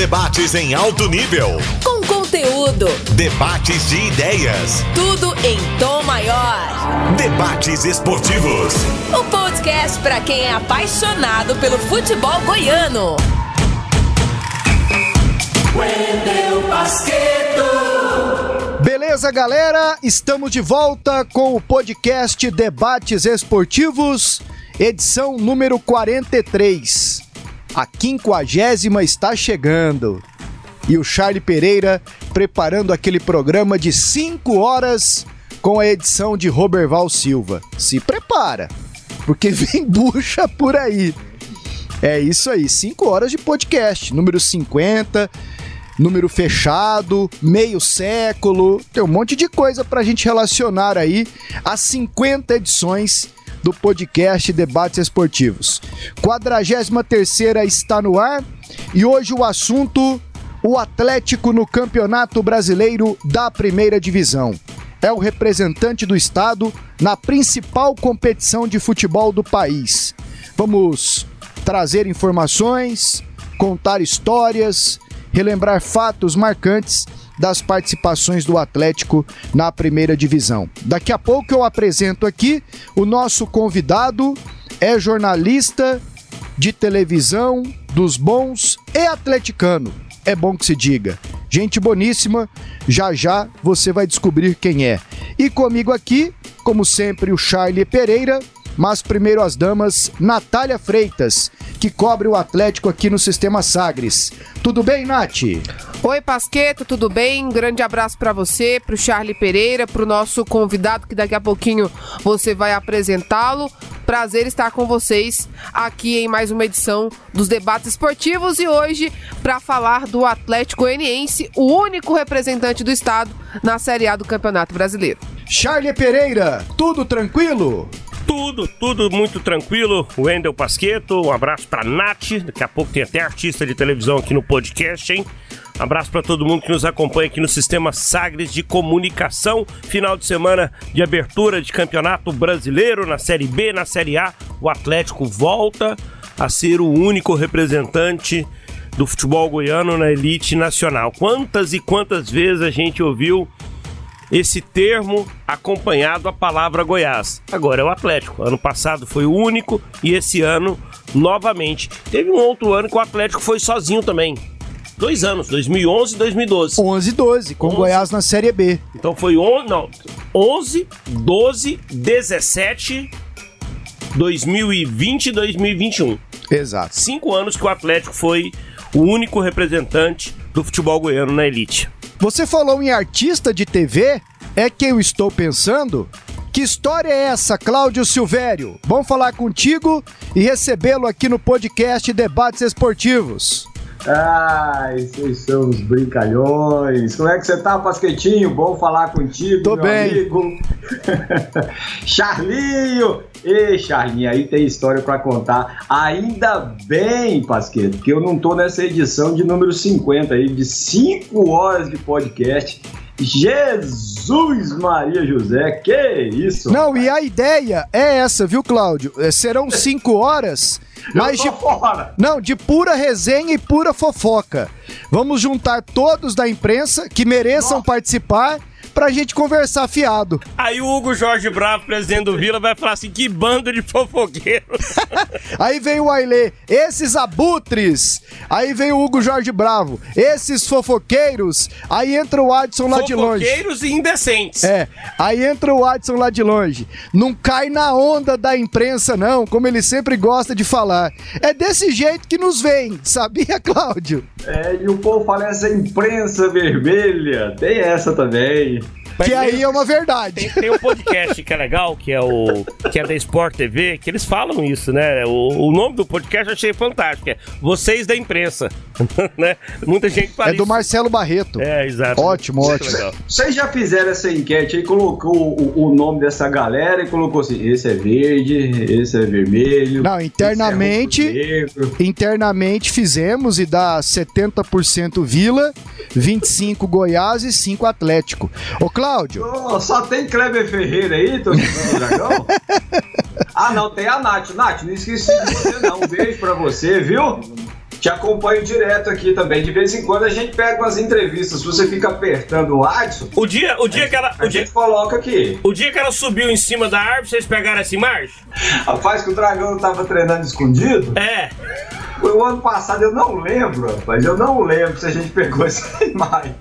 Debates em alto nível. Com conteúdo. Debates de ideias. Tudo em tom maior. Debates esportivos. O podcast para quem é apaixonado pelo futebol goiano. Wendel Basqueto. Beleza, galera? Estamos de volta com o podcast Debates Esportivos, edição número 43. A quinquagésima está chegando. E o Charlie Pereira preparando aquele programa de 5 horas com a edição de Roberval Silva. Se prepara, porque vem bucha por aí. É isso aí, 5 horas de podcast, número 50, número fechado, meio século, tem um monte de coisa pra gente relacionar aí as 50 edições do podcast Debates Esportivos. 43 está no ar e hoje o assunto o Atlético no Campeonato Brasileiro da Primeira Divisão. É o representante do estado na principal competição de futebol do país. Vamos trazer informações, contar histórias, relembrar fatos marcantes das participações do Atlético na primeira divisão. Daqui a pouco eu apresento aqui o nosso convidado, é jornalista de televisão dos bons e atleticano. É bom que se diga. Gente boníssima, já já você vai descobrir quem é. E comigo aqui, como sempre, o Charlie Pereira, mas primeiro as damas, Natália Freitas, que cobre o Atlético aqui no Sistema Sagres. Tudo bem, Nath? Oi, Pasqueto, tudo bem? Um grande abraço para você, para o Charlie Pereira, para o nosso convidado que daqui a pouquinho você vai apresentá-lo. Prazer estar com vocês aqui em mais uma edição dos debates esportivos e hoje para falar do Atlético Goianiense, o único representante do estado na Série A do Campeonato Brasileiro. Charlie Pereira, tudo tranquilo? Tudo, tudo muito tranquilo. Wendel Pasqueto, um abraço pra Nath. Daqui a pouco tem até artista de televisão aqui no podcast, hein? Abraço para todo mundo que nos acompanha aqui no Sistema Sagres de Comunicação. Final de semana de abertura de campeonato brasileiro na Série B, na Série A. O Atlético volta a ser o único representante do futebol goiano na elite nacional. Quantas e quantas vezes a gente ouviu esse termo acompanhado a palavra Goiás. Agora é o Atlético. Ano passado foi o único e esse ano novamente. Teve um outro ano que o Atlético foi sozinho também. Dois anos, 2011 e 2012. 11 e 12, com 11. Goiás na Série B. Então foi on, não, 11, 12, 17, 2020 e 2021. Exato. Cinco anos que o Atlético foi o único representante do futebol goiano na elite. Você falou em artista de TV? É que eu estou pensando? Que história é essa, Cláudio Silvério? Bom falar contigo e recebê-lo aqui no podcast Debates Esportivos. Ai, vocês são os brincalhões. Como é que você tá, Pasquetinho? Bom falar contigo, Tô meu bem. amigo. Charlinho! Ei, Charlinho, aí tem história para contar. Ainda bem, Pasqueto, que eu não tô nessa edição de número 50 aí, de 5 horas de podcast. Jesus Maria José, que isso? Não, e a ideia é essa, viu, Cláudio? É, serão 5 horas. Mas de, fora. não, de pura resenha e pura fofoca. Vamos juntar todos da imprensa que mereçam Nossa. participar pra gente conversar fiado. Aí o Hugo Jorge Bravo, presidente do Vila, vai falar assim: que bando de fofoqueiros. Aí vem o Ailê, esses abutres. Aí vem o Hugo Jorge Bravo, esses fofoqueiros. Aí entra o Adson lá de longe. Fofoqueiros e indecentes. É, aí entra o Adson lá de longe. Não cai na onda da imprensa, não, como ele sempre gosta de falar. É desse jeito que nos vem, sabia, Cláudio? É, e o povo fala essa imprensa vermelha. Tem essa também. Que aí é uma verdade. Tem, tem um podcast que é legal, que é o que é da Sport TV, que eles falam isso, né? O, o nome do podcast eu achei fantástico, é Vocês da Imprensa, né? Muita gente fala É do. Marcelo Barreto. É, exato. Ótimo, Muito ótimo. legal. Vocês já fizeram essa enquete aí, colocou o, o nome dessa galera e colocou assim: esse é verde, esse é vermelho. Não, internamente- esse é. Internamente fizemos e dá 70% Vila, 25 Goiás e 5 Atlético. Ô Cláudio, Ô, só tem Kleber Ferreira aí, do Dragão? ah, não, tem a Nath. Nath, não esqueci de você não. Um beijo pra você, viu? Te acompanho direto aqui também. De vez em quando a gente pega umas entrevistas. Se você fica apertando o Adson. O dia, o dia que ela. A O dia, gente coloca aqui. o dia que ela subiu em cima da árvore, vocês pegaram essa imagem? Rapaz, que o dragão tava treinando escondido. É. Foi o ano passado, eu não lembro, rapaz. Eu não lembro se a gente pegou essa imagem.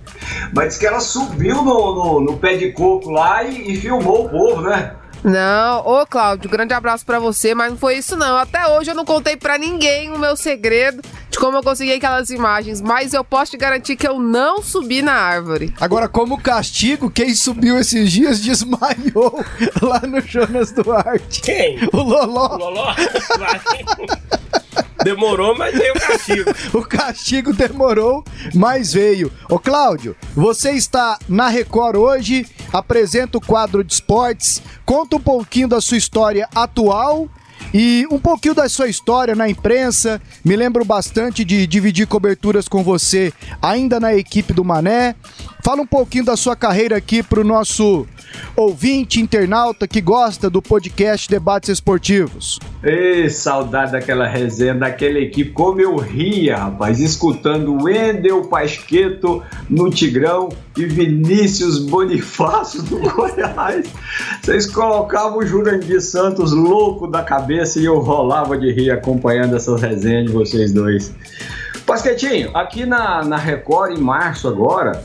Mas disse que ela subiu no, no, no pé de coco lá e, e filmou o povo, né? Não, ô Cláudio, grande abraço pra você, mas não foi isso não. Até hoje eu não contei pra ninguém o meu segredo de como eu consegui aquelas imagens, mas eu posso te garantir que eu não subi na árvore. Agora, como castigo, quem subiu esses dias desmaiou lá no Jonas Duarte. Quem? O Loló. Loló? Vai. Demorou, mas veio o castigo. O castigo demorou, mas veio. Ô Cláudio, você está na Record hoje, apresenta o quadro de esportes, conta um pouquinho da sua história atual e um pouquinho da sua história na imprensa. Me lembro bastante de dividir coberturas com você ainda na equipe do Mané. Fala um pouquinho da sua carreira aqui pro nosso ouvinte, internauta que gosta do podcast Debates Esportivos. Ei, saudade daquela resenha, daquela equipe. Como eu ria, rapaz, escutando Wendel Pasqueto no Tigrão e Vinícius Bonifácio do Goiás. Vocês colocavam o Jurandir Santos louco da cabeça e eu rolava de rir acompanhando essas resenhas de vocês dois. Pasquetinho, aqui na, na Record, em março agora,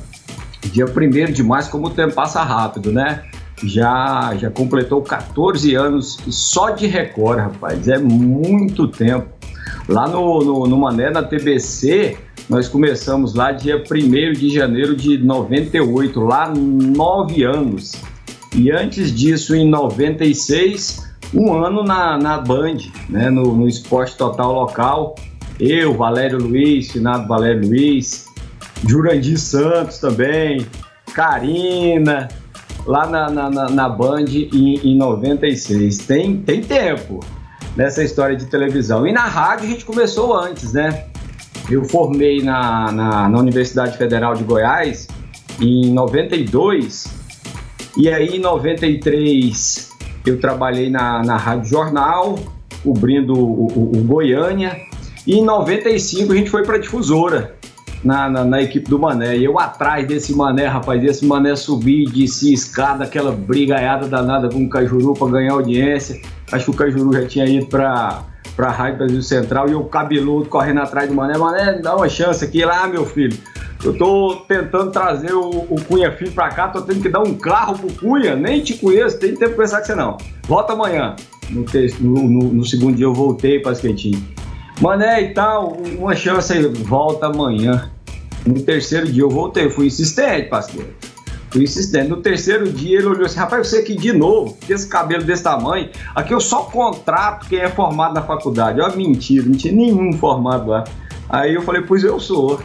dia 1 de março, como o tempo passa rápido, né? Já, já completou 14 anos só de Record, rapaz. É muito tempo. Lá no, no, no Mané, na TBC, nós começamos lá dia 1 de janeiro de 98, lá nove anos. E antes disso, em 96, um ano na, na Band, né? no, no Esporte Total Local. Eu, Valério Luiz, finado Valério Luiz, Jurandir Santos também, Karina, lá na, na, na, Band em, em 96. Tem, tem tempo nessa história de televisão. E na rádio a gente começou antes, né? Eu formei na, na, na Universidade Federal de Goiás em 92, e aí em 93 eu trabalhei na, na Rádio Jornal, cobrindo o, o, o Goiânia, e em 95 a gente foi para a difusora na, na, na, equipe do Mané. E eu atrás desse Mané, rapaz, esse Mané subir, descer escada, aquela brigaiada danada com o Cajuru para ganhar audiência. Acho que o Cajuru já tinha ido para para Rádio Brasil Central e eu cabeludo correndo atrás do Mané. Mané, dá uma chance aqui lá, meu filho. Eu tô tentando trazer o, o Cunha Filho para cá, tô tendo que dar um carro pro Cunha, nem te conheço, tem tempo pra pensar que você não. Volta amanhã. No, no, no, no segundo dia eu voltei para Esquentinho. Mané e tal, uma chance aí, volta amanhã. No terceiro dia eu voltei, fui insistente, pastor. Fui insistente. No terceiro dia ele olhou assim: rapaz, você aqui de novo, esse cabelo desse tamanho. Aqui eu só contrato quem é formado na faculdade. Ó, mentira, não tinha nenhum formado lá. Aí eu falei: pois eu sou.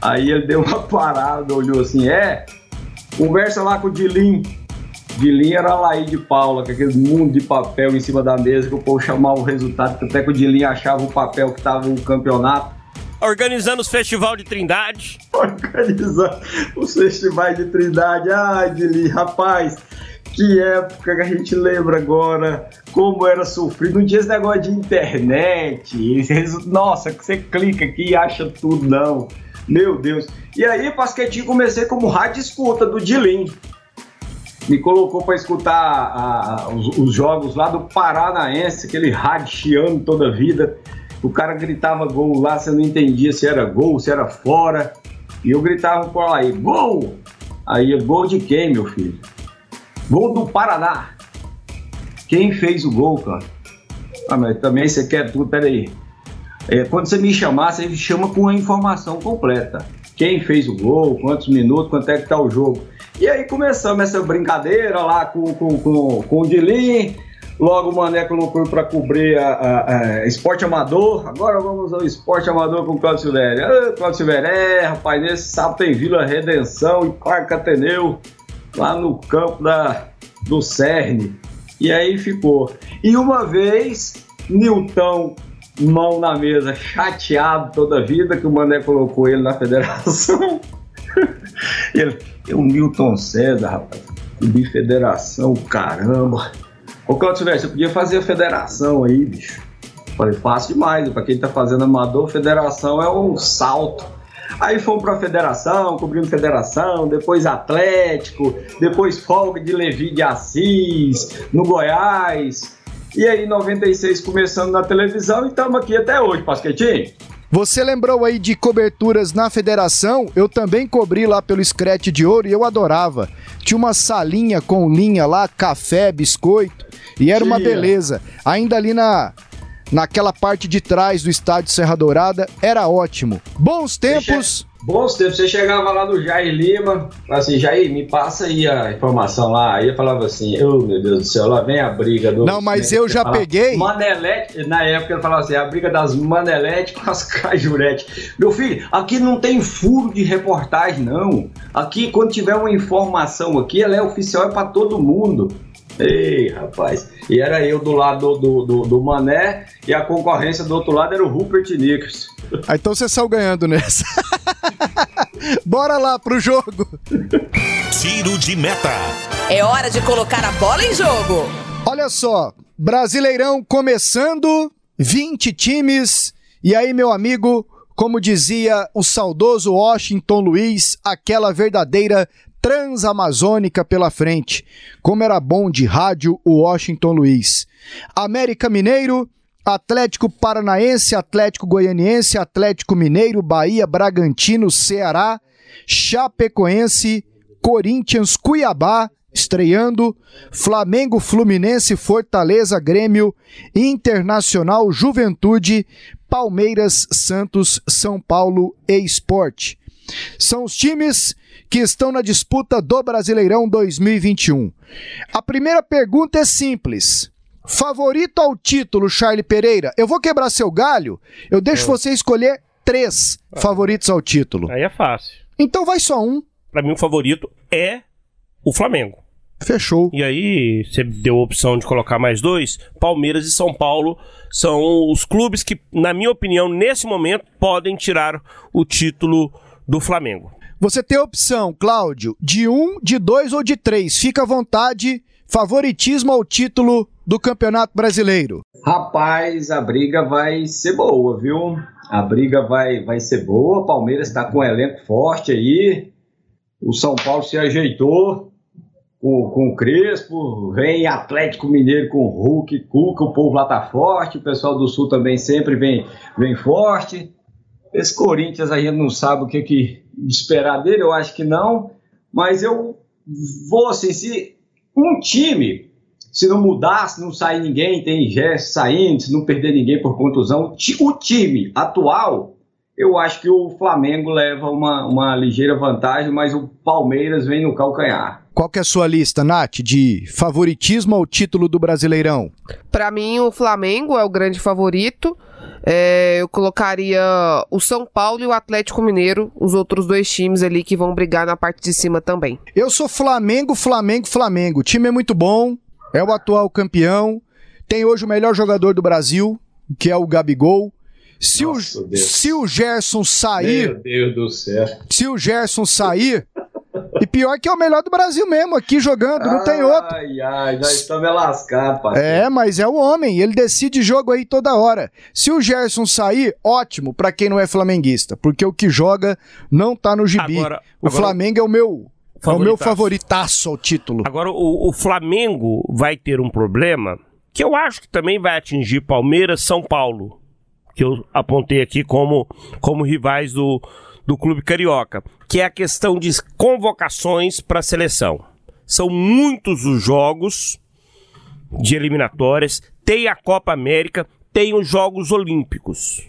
Aí ele deu uma parada, olhou assim: é, conversa lá com o Dilim. Dilim era a Laí de Paula, com aquele mundo de papel em cima da mesa que o povo chamava o resultado, até que o Dilim achava o papel que estava no campeonato organizando os festival de Trindade. Organizando os festivais de Trindade. Ai, Dili, rapaz, que época que a gente lembra agora, como era sofrido. Não tinha esse negócio de internet. Nossa, que você clica aqui e acha tudo, não. Meu Deus. E aí, Pasquetinho, comecei como rádio escuta do Dilim. Me colocou para escutar a, a, os, os, jogos lá do Paranaense, aquele rádio chiando toda a vida. O cara gritava gol lá, você não entendia se era gol, se era fora. E eu gritava por aí, gol! Aí, gol de quem, meu filho? Gol do Paraná. Quem fez o gol, cara? Ah, mas também você quer tudo, peraí. É, quando você me chamar, você me chama com a informação completa. Quem fez o gol, quantos minutos, quanto é que tá o jogo. E aí começamos essa brincadeira lá com, com, com, com o Dilim, Logo o Mané colocou para cobrir a, a, a, esporte amador. Agora vamos ao esporte amador com o Cláudio Silvério. Ah, Cláudio Silvério, é, rapaz, nesse sábado tem Vila Redenção e Parque Ateneu, lá no campo da, do CERN. E aí ficou. E uma vez, Nilton, mão na mesa, chateado toda a vida, que o Mané colocou ele na federação. ele, o Nilton César, rapaz, de federação, caramba. Ô, Cláudio Silvestre, você podia fazer a federação aí, bicho. Falei, fácil demais, para quem tá fazendo amador, federação é um salto. Aí fomos para a federação, cobrimos federação, depois Atlético, depois folga de Levi de Assis, no Goiás. E aí, 96, começando na televisão e estamos aqui até hoje, Pasquetinho. Você lembrou aí de coberturas na federação? Eu também cobri lá pelo Screte de Ouro e eu adorava. Tinha uma salinha com linha lá, café, biscoito, e era uma beleza. Ainda ali na naquela parte de trás do estádio Serra Dourada, era ótimo. Bons tempos. Bons tempos, você chegava lá no Jair Lima, assim, Jair, me passa aí a informação lá. Aí eu falava assim, oh, meu Deus do céu, lá vem a briga do. Não, mas eu já peguei. Manelete, na época ele falava assim, a briga das Manelete com as Cajurete. Meu filho, aqui não tem furo de reportagem, não. Aqui, quando tiver uma informação aqui, ela é oficial, é para todo mundo. Ei, rapaz. E era eu do lado do, do, do, Mané e a concorrência do outro lado era o Rupert Nichols. Ah, então você saiu ganhando nessa. Bora lá pro jogo. Tiro de meta. É hora de colocar a bola em jogo. Olha só, Brasileirão começando, 20 times. E aí, meu amigo, como dizia o saudoso Washington Luiz, aquela verdadeira transamazônica pela frente. Como era bom de rádio o Washington Luiz. América Mineiro, Atlético Paranaense, Atlético Goianiense, Atlético Mineiro, Bahia, Bragantino, Ceará, Chapecoense, Corinthians, Cuiabá, estreando, Flamengo, Fluminense, Fortaleza, Grêmio, Internacional, Juventude, Palmeiras, Santos, São Paulo e Esporte. São os times que estão na disputa do Brasileirão 2021. A primeira pergunta é simples. Favorito ao título, Charlie Pereira? Eu vou quebrar seu galho. Eu deixo você escolher três ah. favoritos ao título. Aí é fácil. Então vai só um. Para mim, o favorito é o Flamengo. Fechou. E aí, você deu a opção de colocar mais dois. Palmeiras e São Paulo são os clubes que, na minha opinião, nesse momento, podem tirar o título do Flamengo. Você tem a opção, Cláudio, de um, de dois ou de três. Fica à vontade. Favoritismo ao título do Campeonato Brasileiro. Rapaz, a briga vai ser boa, viu? A briga vai, vai ser boa. O Palmeiras está com um elenco forte aí. O São Paulo se ajeitou com, com o Crespo. Vem Atlético Mineiro com o Hulk, Cuca. O povo lá tá forte. O pessoal do Sul também sempre vem, vem forte. Esse Corinthians a gente não sabe o que, que esperar dele, eu acho que não. Mas eu vou assim, se um time, se não mudar, se não sair ninguém, tem gesto saindo, se não perder ninguém por contusão, o time atual, eu acho que o Flamengo leva uma, uma ligeira vantagem, mas o Palmeiras vem no calcanhar. Qual que é a sua lista, Nath, de favoritismo ao título do Brasileirão? Para mim, o Flamengo é o grande favorito. É, eu colocaria o São Paulo e o Atlético Mineiro, os outros dois times ali que vão brigar na parte de cima também. Eu sou Flamengo, Flamengo, Flamengo. O time é muito bom, é o atual campeão, tem hoje o melhor jogador do Brasil, que é o Gabigol. Se, Nossa, o, se o Gerson sair. Meu Deus do céu. Se o Gerson sair, e pior que é o melhor do Brasil mesmo, aqui jogando, não ai, tem outro. Ai, ai, já estamos lascados, parceiro. É, mas é o homem, ele decide jogo aí toda hora. Se o Gerson sair, ótimo para quem não é flamenguista, porque o que joga não tá no gibi. Agora, o agora... Flamengo é o meu é o meu favoritaço ao título. Agora, o, o, Flamengo vai ter um problema que eu acho que também vai atingir Palmeiras, São Paulo, que eu apontei aqui como, como rivais do, do clube carioca, que é a questão de convocações para a seleção. São muitos os jogos de eliminatórias, tem a Copa América, tem os Jogos Olímpicos.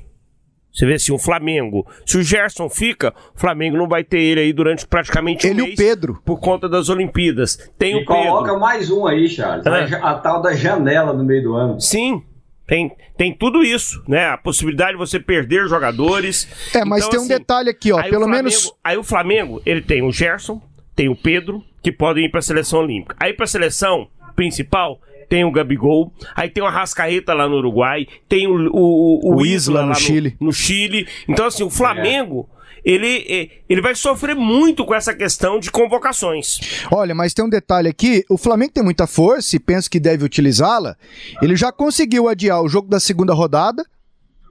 Você vê assim, o Flamengo. Se o Gerson fica, o Flamengo não vai ter ele aí durante praticamente um ele mês. Ele e o Pedro. Por conta das Olimpíadas. Tem e o Pedro. coloca mais um aí, Charles. É. A, a, tal da janela no meio do ano. Sim. Tem, tem tudo isso, né? A possibilidade de você perder jogadores. É, mas então, tem assim, um detalhe aqui, ó. Pelo Flamengo, menos. Aí o Flamengo, ele tem o Gerson, tem o Pedro, que podem ir para a seleção olímpica. Aí para a seleção principal, tem o Gabigol, aí tem o Arrascaeta lá no Uruguai, tem o, o, o, o Isla, no Chile. No, no, Chile. Então, assim, o Flamengo. Ele, ele vai sofrer muito com essa questão de convocações. Olha, mas tem um detalhe aqui: o Flamengo tem muita força e pensa que deve utilizá-la. Ele já conseguiu adiar o jogo da segunda rodada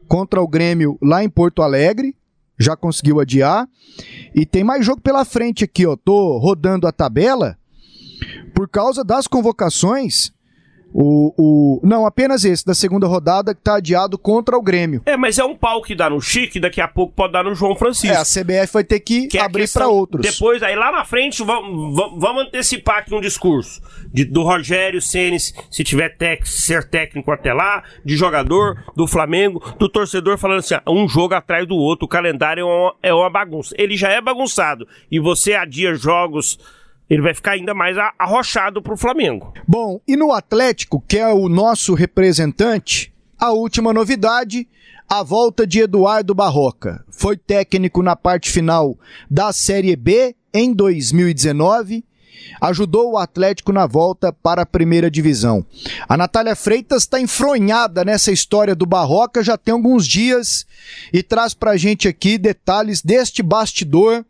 contra o Grêmio lá em Porto Alegre. Já conseguiu adiar. E tem mais jogo pela frente aqui, ó. Tô rodando a tabela. Por causa das convocações, o, o, não, apenas esse, da segunda rodada, que tá adiado contra o Grêmio. É, mas é um pau que dá no Chique, daqui a pouco pode dar no João Francisco. É, a CBF vai ter que, que é abrir para outros. Depois, aí lá na frente, vamos, vamos antecipar aqui um discurso de, do Rogério Senes, se tiver tec, ser técnico até lá, de jogador, do Flamengo, do torcedor falando assim, um jogo atrás do outro, o calendário é uma, é uma bagunça. Ele já é bagunçado e você adia jogos ele vai ficar ainda mais arrochado para o Flamengo. Bom, e no Atlético, que é o nosso representante, a última novidade, a volta de Eduardo Barroca. Foi técnico na parte final da Série B em 2019 ajudou o Atlético na volta para a primeira divisão. A Natália Freitas está enfronhada nessa história do Barroca já tem alguns dias e traz para a gente aqui detalhes deste bastidor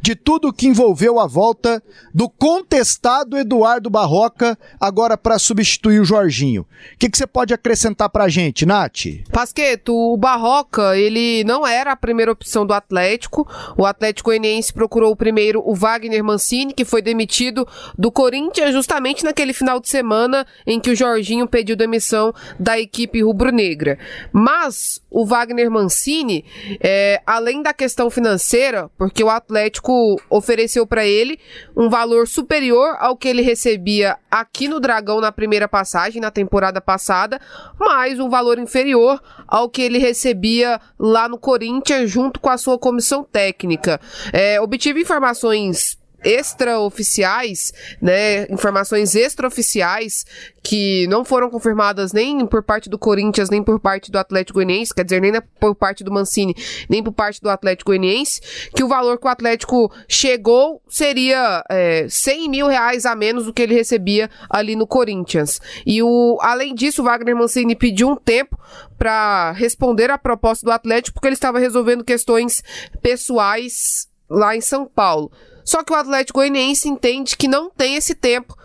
de tudo que envolveu a volta do contestado Eduardo Barroca agora para substituir o Jorginho. O que, você pode acrescentar para a gente, Nath? Pasqueto, o Barroca, ele não era a primeira opção do Atlético. O Atlético Goianiense procurou primeiro o Wagner Mancini, que foi demitido do Corinthians justamente naquele final de semana em que o Jorginho pediu demissão da equipe rubro-negra. Mas o Wagner Mancini, é, além da questão financeira, porque o Atlético Atlético ofereceu para ele um valor superior ao que ele recebia aqui no Dragão na primeira passagem, na temporada passada, mais um valor inferior ao que ele recebia lá no Corinthians, junto com a sua comissão técnica. É, obtive informações extraoficiais, né, informações extraoficiais que não foram confirmadas nem por parte do Corinthians, nem por parte do Atlético Goianiense, quer dizer, nem por parte do Mancini, nem por parte do Atlético Goianiense, que o valor que o Atlético chegou seria é, 100 mil reais a menos do que ele recebia ali no Corinthians. E o, além disso, o Wagner Mancini pediu um tempo para responder à proposta do Atlético, porque ele estava resolvendo questões pessoais lá em São Paulo. Só que o Atlético Goianiense entende que não tem esse tempo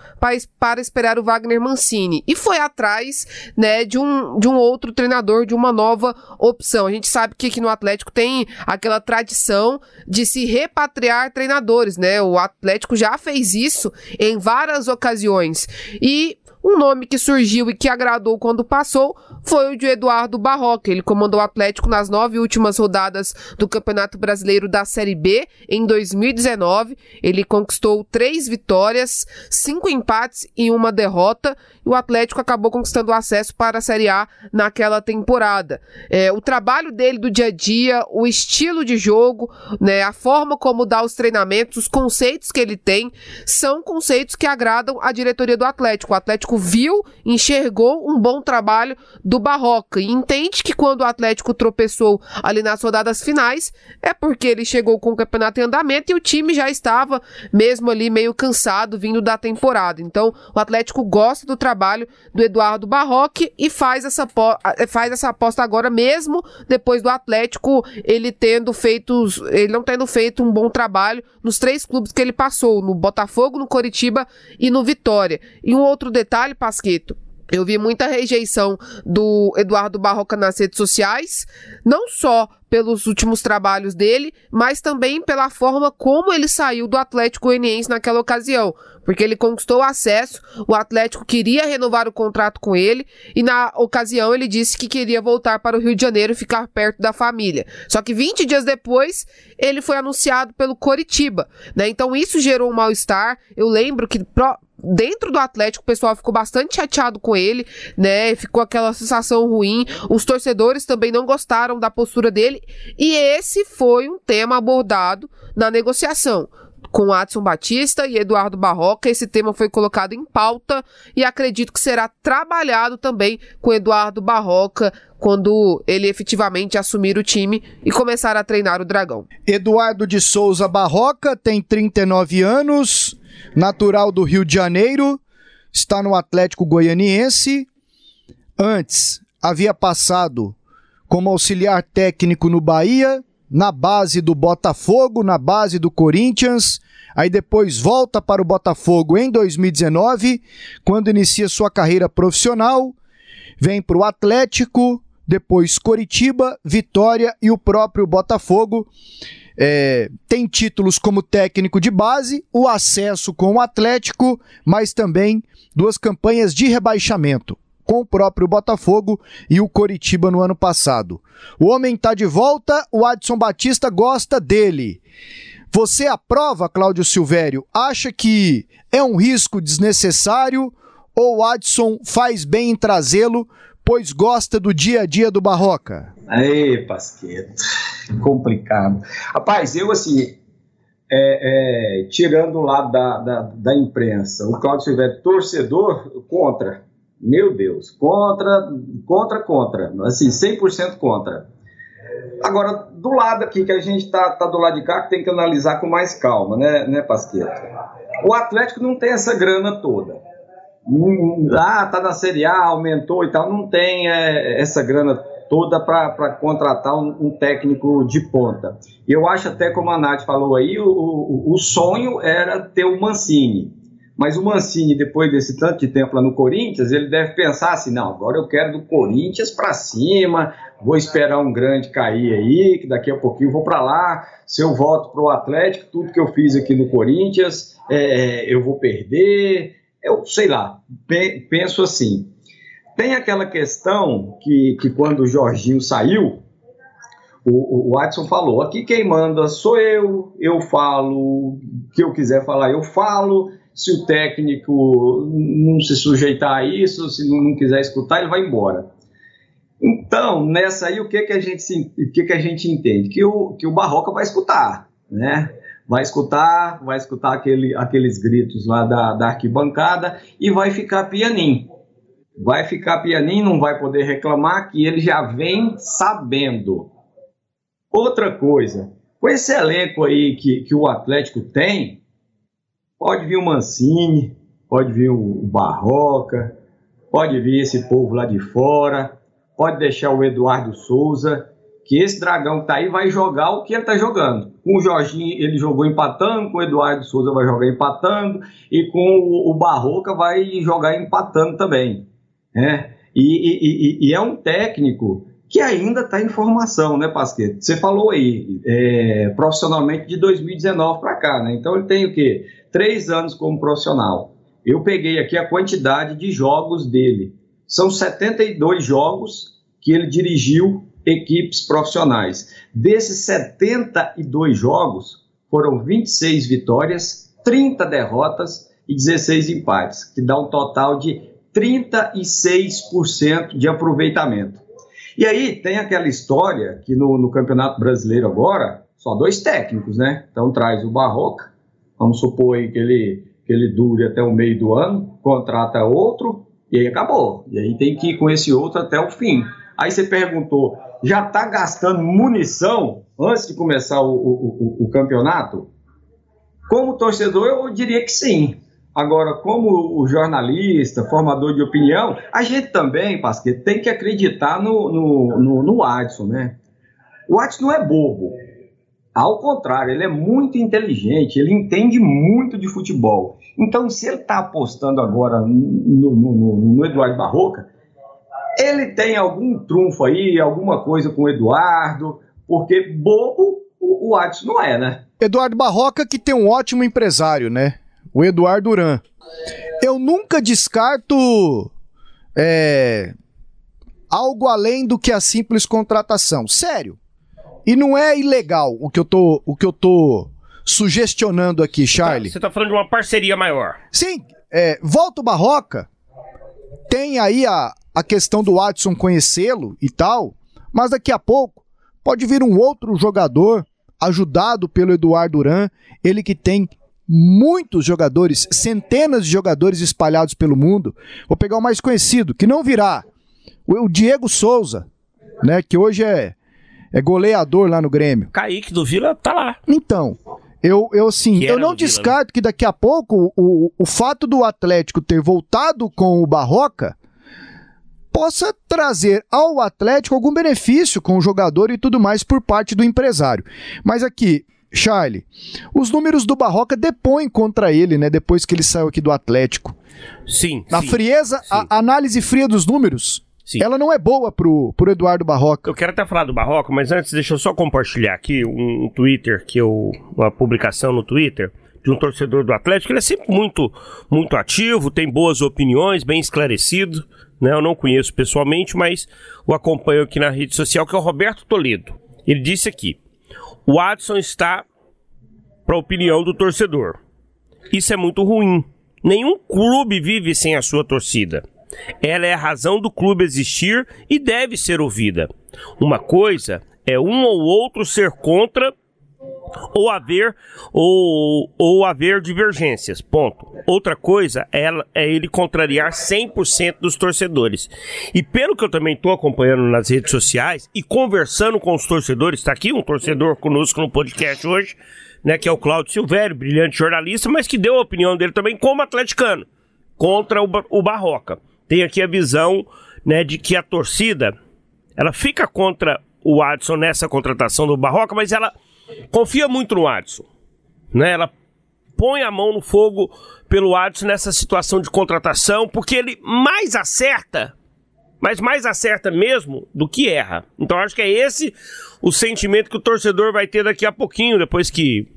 para esperar o Wagner Mancini e foi atrás, né, de um, de um outro treinador, de uma nova opção. A gente sabe que aqui no Atlético tem aquela tradição de se repatriar treinadores, né? O Atlético já fez isso em várias ocasiões e um nome que surgiu e que agradou quando passou foi o de Eduardo Barroca. Ele comandou o Atlético nas nove últimas rodadas do Campeonato Brasileiro da Série B em 2019. Ele conquistou três vitórias, cinco empates e uma derrota. E o Atlético acabou conquistando acesso para a Série A naquela temporada. É, o trabalho dele do dia a dia, o estilo de jogo, né, a forma como dá os treinamentos, os conceitos que ele tem, são conceitos que agradam a diretoria do Atlético. O Atlético Atlético viu, enxergou um bom trabalho do Barroca e entende que quando o Atlético tropeçou ali nas rodadas finais, é porque ele chegou com o campeonato em andamento e o time já estava mesmo ali meio cansado vindo da temporada. Então, o Atlético gosta do trabalho do Eduardo Barroque e faz essa, faz essa aposta agora mesmo depois do Atlético ele tendo feito, ele não tendo feito um bom trabalho nos três clubes que ele passou, no Botafogo, no Coritiba e no Vitória. E um outro detalhe detalhe, eu vi muita rejeição do Eduardo Barroca nas redes sociais, não só pelos últimos trabalhos dele, mas também pela forma como ele saiu do Atlético Goianiense naquela ocasião, porque ele conquistou acesso, o Atlético queria renovar o contrato com ele e na ocasião ele disse que queria voltar para o Rio de Janeiro e ficar perto da família. Só que 20 dias depois, ele foi anunciado pelo Coritiba, né? Então isso gerou um mal-estar. Eu lembro que dentro do Atlético o pessoal ficou bastante chateado com ele, né? Ficou aquela sensação ruim. Os torcedores também não gostaram da postura dele e esse foi um tema abordado na negociação com Adson Batista e Eduardo Barroca. Esse tema foi colocado em pauta e acredito que será trabalhado também com Eduardo Barroca quando ele efetivamente assumir o time e começar a treinar o Dragão. Eduardo de Souza Barroca tem 39 anos, natural do Rio de Janeiro, está no Atlético Goianiense. Antes, havia passado como auxiliar técnico no Bahia, na base do Botafogo, na base do Corinthians, aí depois volta para o Botafogo em 2019, quando inicia sua carreira profissional, vem para o Atlético, depois Coritiba, Vitória e o próprio Botafogo. É, tem títulos como técnico de base, o acesso com o Atlético, mas também duas campanhas de rebaixamento com o próprio Botafogo e o Coritiba no ano passado. O homem está de volta, o Adson Batista gosta dele. Você aprova, Cláudio Silvério? Acha que é um risco desnecessário ou o Adson faz bem em trazê-lo, pois gosta do dia a dia do Barroca? Aí, Pasqueto, complicado. Rapaz, eu assim, é, é, tirando o lado da, da, da imprensa, o Cláudio Silvério, torcedor, contra. Meu Deus, contra, contra, contra. Assim, 100% contra. Agora, do lado aqui, que a gente tá, tá do lado de cá, que tem que analisar com mais calma, né, né Pasqueto? O Atlético não tem essa grana toda. Ah, tá na Série A, aumentou e tal. Não tem é, essa grana toda para contratar um, um, técnico de ponta. Eu acho até, como a Nath falou aí, o, o, o sonho era ter o Mancini. Mas o Mancini, depois desse tanto de tempo lá no Corinthians, ele deve pensar assim: não, agora eu quero do Corinthians para cima, vou esperar um grande cair aí, que daqui a pouquinho vou para lá. Se eu volto para o Atlético, tudo que eu fiz aqui no Corinthians, é, eu vou perder. Eu sei lá, penso assim. Tem aquela questão que, que quando o Jorginho saiu, o, o Watson falou: aqui quem manda sou eu, eu falo o que eu quiser falar, eu falo se o técnico não se sujeitar a isso, se não quiser escutar, ele vai embora. Então, nessa aí, o que, que, a, gente, o que, que a gente entende? Que o, que o Barroca vai escutar, né? Vai escutar, vai escutar aquele, aqueles gritos lá da, da arquibancada e vai ficar pianinho. Vai ficar pianinho, não vai poder reclamar que ele já vem sabendo. Outra coisa, com esse elenco aí que, que o Atlético tem, Pode vir o Mancini, pode vir o Barroca, pode vir esse povo lá de fora, pode deixar o Eduardo Souza, que esse dragão que tá aí vai jogar o que ele tá jogando. Com o Jorginho ele jogou empatando, com o Eduardo Souza vai jogar empatando, e com o, Barroca vai jogar empatando também. Né? E, e, e, e é um técnico que ainda está em formação, né, Pasquete? Você falou aí, é, profissionalmente de 2019 para cá, né? Então ele tem o quê? Três anos como profissional. Eu peguei aqui a quantidade de jogos dele. São 72 jogos que ele dirigiu equipes profissionais. Desses 72 jogos, foram 26 vitórias, 30 derrotas e 16 empates, que dá um total de 36% de aproveitamento. E aí tem aquela história que no, no Campeonato Brasileiro agora, só dois técnicos, né? Então traz o Barroca, vamos supor aí que ele, que ele dure até o meio do ano, contrata outro e aí acabou. E aí tem que ir com esse outro até o fim. Aí você perguntou, já está gastando munição antes de começar o, o, o, o campeonato? Como torcedor, eu diria que sim. Agora, como jornalista, formador de opinião, a gente também, Pasquete, tem que acreditar no, no, no, no Adson, né? O Adson não é bobo. Ao contrário, ele é muito inteligente, ele entende muito de futebol. Então, se ele está apostando agora no, no, no, Eduardo Barroca, ele tem algum trunfo aí, alguma coisa com o Eduardo, porque bobo o, o não é, né? Eduardo Barroca que tem um ótimo empresário, né? o Eduardo Duran. Eu nunca descarto é, algo além do que a simples contratação. Sério. E não é ilegal o que eu tô, o que eu tô sugestionando aqui, Charlie. Você tá falando de uma parceria maior. Sim. É, volta o Barroca. Tem aí a, a questão do Watson conhecê-lo e tal. Mas daqui a pouco pode vir um outro jogador ajudado pelo Eduardo Duran. Ele que tem muitos jogadores, centenas de jogadores espalhados pelo mundo. Vou pegar o mais conhecido, que não virá, o Diego Souza, né, que hoje é, é goleador lá no Grêmio. Kaique do Vila tá lá. Então, eu, eu assim, eu não descarto Vila, né? que daqui a pouco o, o fato do Atlético ter voltado com o Barroca possa trazer ao Atlético algum benefício com o jogador e tudo mais por parte do empresário. Mas aqui, Charlie, os números do Barroca depõem contra ele, né? Depois que ele saiu aqui do Atlético. Sim. A sim, frieza, sim. a análise fria dos números, Sim. ela não é boa pro, pro Eduardo Barroca. Eu quero até falar do Barroca, mas antes deixa eu só compartilhar aqui um, Twitter que eu. uma publicação no Twitter de um torcedor do Atlético. Ele é sempre muito, muito ativo, tem boas opiniões, bem esclarecido. Né? Eu não conheço pessoalmente, mas o acompanho aqui na rede social, que é o Roberto Toledo. Ele disse aqui: o Adson está para a opinião do torcedor. Isso é muito ruim. Nenhum clube vive sem a sua torcida. Ela é a razão do clube existir e deve ser ouvida. Uma coisa é um ou outro ser contra ou haver ou, ou haver divergências. Ponto. Outra coisa é, é ele contrariar 100% dos torcedores. E pelo que eu também estou acompanhando nas redes sociais e conversando com os torcedores, está aqui um torcedor conosco no podcast hoje, né, que é o Cláudio Silvério, brilhante jornalista, mas que deu a opinião dele também como atleticano contra o, o Barroca. Tem aqui a visão, né, de que a torcida ela fica contra o Adson nessa contratação do Barroca, mas ela confia muito no Adson, né? Ela põe a mão no fogo pelo Adson nessa situação de contratação, porque ele mais acerta, mas mais acerta mesmo do que erra. Então acho que é esse o sentimento que o torcedor vai ter daqui a pouquinho, depois que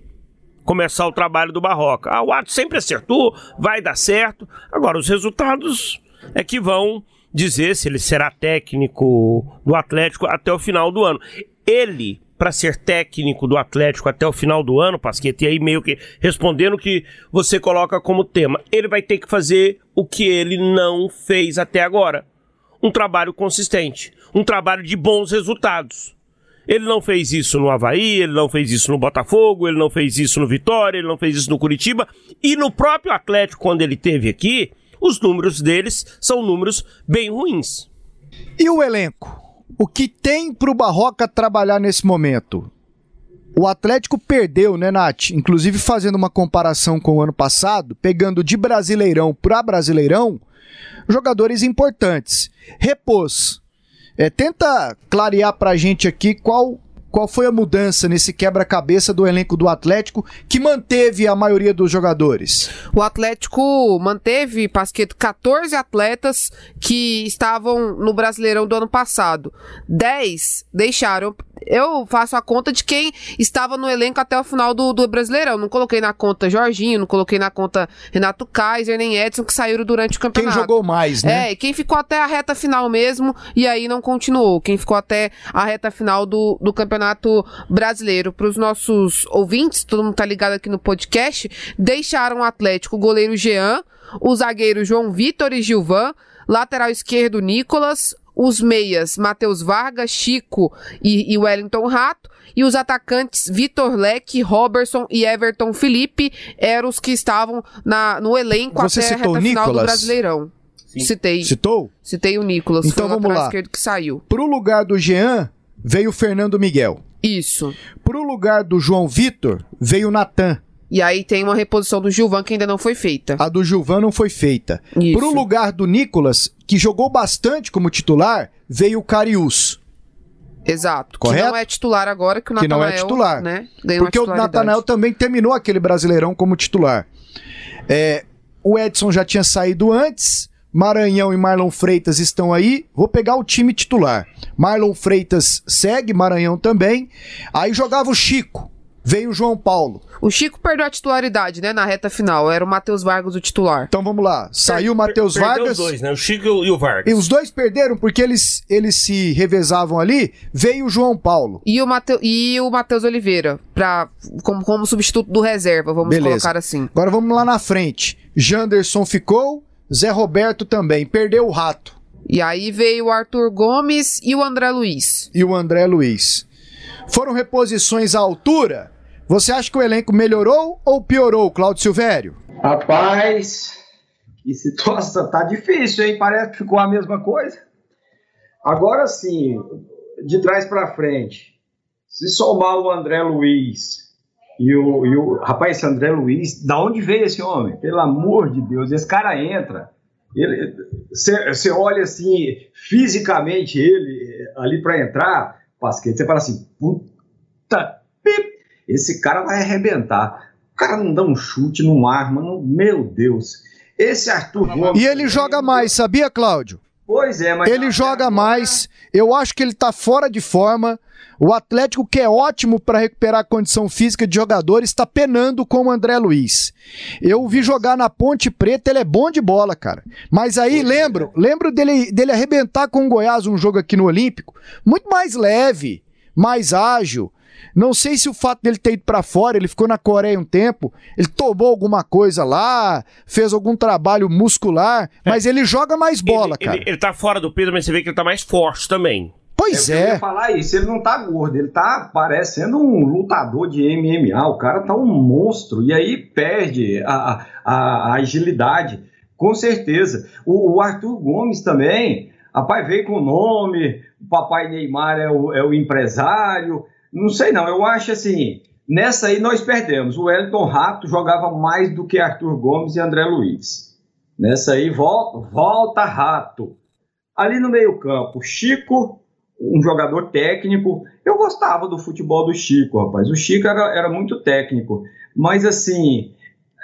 começar o trabalho do Barroca. Ah, o Adson sempre acertou, vai dar certo. Agora os resultados é que vão dizer se ele será técnico do Atlético até o final do ano. Ele, para ser técnico do Atlético até o final do ano, Pasquete, e aí meio que respondendo o que você coloca como tema, ele vai ter que fazer o que ele não fez até agora. Um trabalho consistente, um trabalho de bons resultados. Ele não fez isso no Havaí, ele não fez isso no Botafogo, ele não fez isso no Vitória, ele não fez isso no Curitiba. E no próprio Atlético, quando ele teve aqui, os números deles são números bem ruins. E o elenco? O que tem pro Barroca trabalhar nesse momento? O Atlético perdeu, né, Nath? Inclusive fazendo uma comparação com o ano passado, pegando de Brasileirão para Brasileirão, jogadores importantes. Repôs. É, tenta clarear pra gente aqui qual, qual foi a mudança nesse quebra-cabeça do elenco do Atlético que manteve a maioria dos jogadores. O Atlético manteve, Pasqueto, 14 atletas que estavam no Brasileirão do ano passado. 10 deixaram. Eu faço a conta de quem estava no elenco até o final do, do Brasileirão. Não coloquei na conta Jorginho, não coloquei na conta Renato Kaiser, nem Edson, que saíram durante o Quem campeonato. jogou mais, né? É, quem ficou até a reta final mesmo e aí não continuou. Quem ficou até a reta final do, do Campeonato Brasileiro. Para os nossos ouvintes, todo mundo tá ligado aqui no podcast, deixaram o Atlético o goleiro Jean, o zagueiro João Vitor e Gilvan, lateral esquerdo Nicolas, os meias Matheus Vargas, Chico e, e Wellington Rato, e os atacantes Vitor Leque, Robertson e Everton Felipe eram os que estavam na, no elenco Você até a reta o final do Nicolas? Citei. Citei. Citou? Citei o Nicolas. Então foi o vamos lateral lá. esquerdo que saiu. Pro lugar do Jean, veio o Fernando Miguel. Isso. Pro lugar do João Vitor, veio o Natan. E aí tem uma reposição do Gilvan que ainda não foi feita. A do Gilvan não foi feita. Isso. Pro lugar do Nicolas, que jogou bastante como titular, veio o Carius. Exato. Correto? Que não é titular agora, que o Que não Natanael, é titular. né, Porque o. Natanael também terminou aquele Brasileirão como titular. É, o Edson já tinha saído antes. Maranhão e Marlon Freitas estão aí. Vou pegar o time titular. Marlon Freitas segue, Maranhão também. Aí jogava o Chico. Veio o João Paulo. O Chico perdeu a titularidade, né, na reta final. Era o Matheus Vargas o titular. Então vamos lá. Saiu o Matheus Perdeu Vargas. os dois, né? O Chico e o Vargas. E os dois perderam porque eles, eles se revezavam ali. Veio o João Paulo. E o, Mateu, e o Matheus Oliveira, pra, como, como substituto do reserva, vamos Beleza. colocar assim. Agora vamos lá na frente. Janderson ficou. Zé Roberto também. Perdeu o rato. E aí veio o Arthur Gomes e o André Luiz. E o André Luiz. Foram reposições à altura. Você acha que o elenco melhorou ou piorou, Claudio Silvério? Rapaz, que situação. Tá difícil, hein? Parece que ficou a mesma coisa. Agora sim, de trás para frente, se somar o André Luiz e o, e o. Rapaz, esse André Luiz, da onde veio esse homem? Pelo amor de Deus, esse cara entra. Você olha assim, fisicamente ele ali para entrar, Pasquete, você fala assim, puta, pip, esse cara vai arrebentar. O cara não dá um chute, não arma, não, meu Deus. Esse Arthur Gomes. E ele joga mais, sabia, Cláudio? Pois é, mas. Ele joga agora... mais. Eu acho que ele tá fora de forma. O Atlético, que é ótimo para recuperar a condição física de jogador, está penando com o André Luiz. Eu vi jogar na Ponte Preta, ele é bom de bola, cara. Mas aí lembro, lembro dele, dele arrebentar com o Goiás um jogo aqui no Olímpico, muito mais leve, mais ágil. Não sei se o fato dele ter ido para fora, ele ficou na Coreia um tempo, ele tomou alguma coisa lá, fez algum trabalho muscular, é. mas ele joga mais bola, ele, cara. Ele, ele tá fora do peso, mas você vê que ele tá mais forte também. Pois é. Eu ia falar isso, ele não tá gordo, ele tá parecendo um lutador de MMA, o cara tá um monstro, e aí perde a, a, a agilidade, com certeza. O, o, Arthur Gomes também, rapaz, veio com o nome, o papai Neymar é o, é o empresário, não sei não, eu acho assim, nessa aí nós perdemos. O Wellington Rato jogava mais do que Arthur Gomes e André Luiz. Nessa aí volta, volta Rato. Ali no meio campo, Chico, um jogador técnico. Eu gostava do futebol do Chico, rapaz. O Chico era, era muito técnico. Mas assim,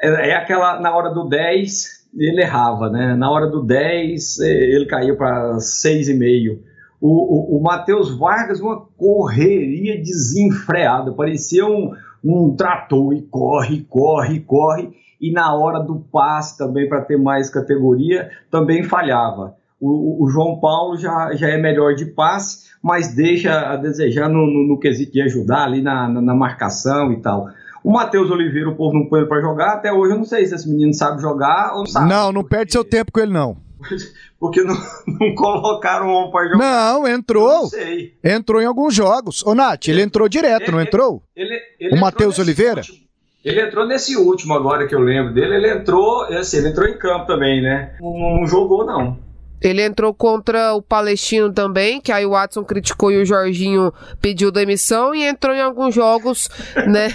é, é aquela, na hora do 10, ele errava, né? Na hora do 10, é, ele caiu para 6,5. O, o, o Matheus Vargas, uma correria desenfreada, parecia um, um trator e corre, corre, corre. E na hora do passe também, para ter mais categoria, também falhava. O, o, João Paulo já, já é melhor de passe, mas deixa a desejar no, no, no quesito de ajudar ali na, na, na marcação e tal. O Matheus Oliveira, o povo não põe ele para jogar. Até hoje eu não sei se esse menino sabe jogar ou não sabe. Não, não perde seu tempo com ele, não. Porque não, não colocaram o homem para jogar. Não, entrou. Não sei. Entrou em alguns jogos. Ô, Nath, ele, ele entrou direto, ele, não entrou? Ele, ele o Matheus Oliveira? Último. Ele entrou nesse último agora que eu lembro dele. Ele entrou, assim, ele entrou em campo também, né? Não, não jogou, não. Ele entrou contra o Palestino também, que aí o Watson criticou e o Jorginho pediu demissão e entrou em alguns jogos, né,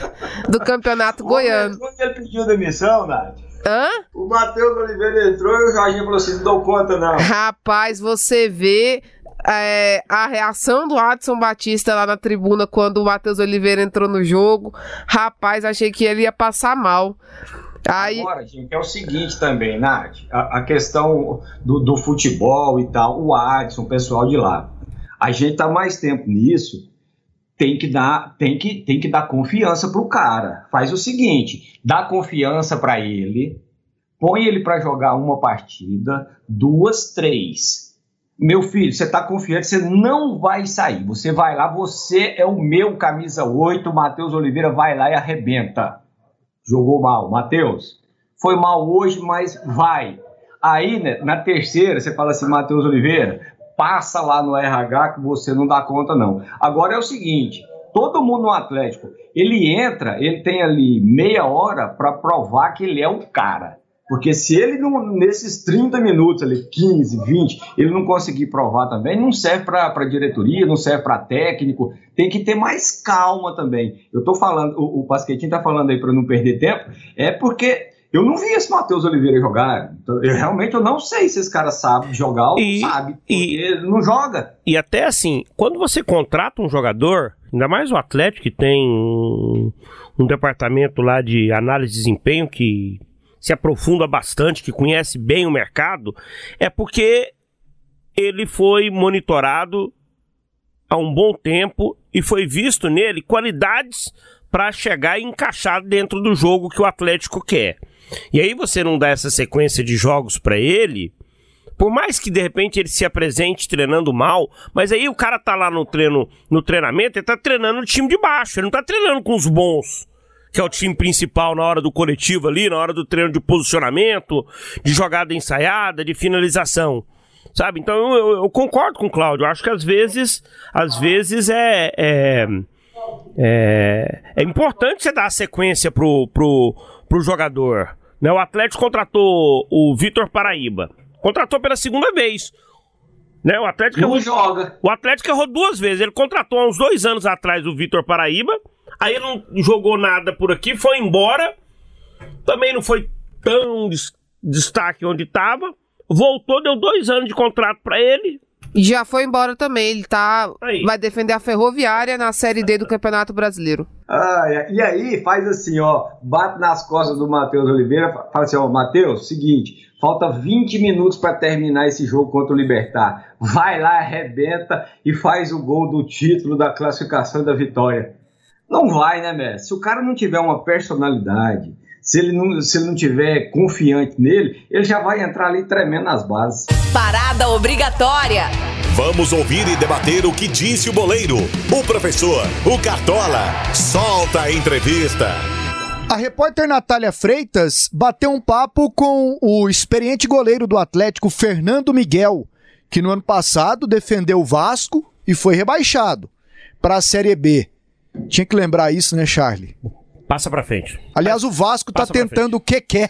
do Campeonato Goiano. Ele pediu demissão, Nath? Hã? O Matheus Oliveira entrou e o Jorginho falou assim: não dou conta, não. Rapaz, você vê é, a reação do Adson Batista lá na tribuna quando o Matheus Oliveira entrou no jogo. Rapaz, achei que ele ia passar mal. Aí... Agora, gente, é o seguinte também, Nath, a, a questão do, do, futebol e tal, o Adson, o pessoal de lá. A gente tá mais tempo nisso, tem que dar, tem que, tem que dar confiança pro cara. Faz o seguinte, dá confiança para ele, põe ele para jogar uma partida, duas, três. Meu filho, você tá confiante, você não vai sair. Você vai lá, você é o meu camisa 8, Matheus Oliveira vai lá e arrebenta jogou mal. Matheus, foi mal hoje, mas vai. Aí, né, na terceira, você fala assim, Matheus Oliveira, passa lá no RH que você não dá conta, não. Agora é o seguinte: todo mundo no Atlético, ele entra, ele tem ali meia hora para provar que ele é o cara. Porque se ele, não, nesses 30 minutos, ali, 15, 20, ele não conseguir provar também, não serve para diretoria, não serve para técnico, tem que ter mais calma também. Eu estou falando, o, o Pasquetinho está falando aí para não perder tempo, é porque eu não vi esse Matheus Oliveira jogar. Então, eu, realmente eu não sei se esse cara sabe jogar ou e, sabe. E, ele não joga. E até assim, quando você contrata um jogador, ainda mais o Atlético que tem um, um departamento lá de análise de desempenho que se aprofunda bastante, que conhece bem o mercado, é porque ele foi monitorado há um bom tempo e foi visto nele qualidades para chegar e encaixar dentro do jogo que o Atlético quer. E aí você não dá essa sequência de jogos para ele, por mais que de repente ele se apresente treinando mal, mas aí o cara tá lá no treino, no treinamento, ele tá treinando o time de baixo, ele não tá treinando com os bons que é o time principal na hora do coletivo ali, na hora do treino de posicionamento, de jogada ensaiada, de finalização. Sabe? Então eu, eu, concordo com o Cláudio. Acho que às vezes, às vezes é, é, é, é importante você dar a sequência pro, pro, pro jogador. Né? O Atlético contratou o Vitor Paraíba. Contratou pela segunda vez. Né? O Atlético não errou, joga. O Atlético errou duas vezes. Ele contratou há uns dois anos atrás o Vitor Paraíba Aí não jogou nada por aqui, foi embora. Também não foi tão destaque onde estava. voltou, deu dois anos de contrato para ele. E já foi embora também. Ele tá. Aí. Vai defender a Ferroviária na Série D do Campeonato Brasileiro. Ah, e aí faz assim, ó, bate nas costas do Matheus Oliveira, fala assim, ó, Matheus, seguinte, falta 20 minutos para terminar esse jogo contra o Libertar. Vai lá, arrebenta e faz o gol do título da classificação e da vitória. Não vai, né, Messi? Se o cara não tiver uma personalidade, se ele não, se ele não tiver confiante nele, ele já vai entrar ali tremendo nas bases. Parada obrigatória. Vamos ouvir e debater o que disse o boleiro, o professor, o Cartola. Solta a entrevista. A repórter Natália Freitas bateu um papo com o experiente goleiro do Atlético, Fernando Miguel, que no ano passado defendeu o Vasco e foi rebaixado para a Série B. Tinha que lembrar isso, né, Charlie? Passa pra frente. Aliás, o Vasco tá Passa pra tentando o que quer,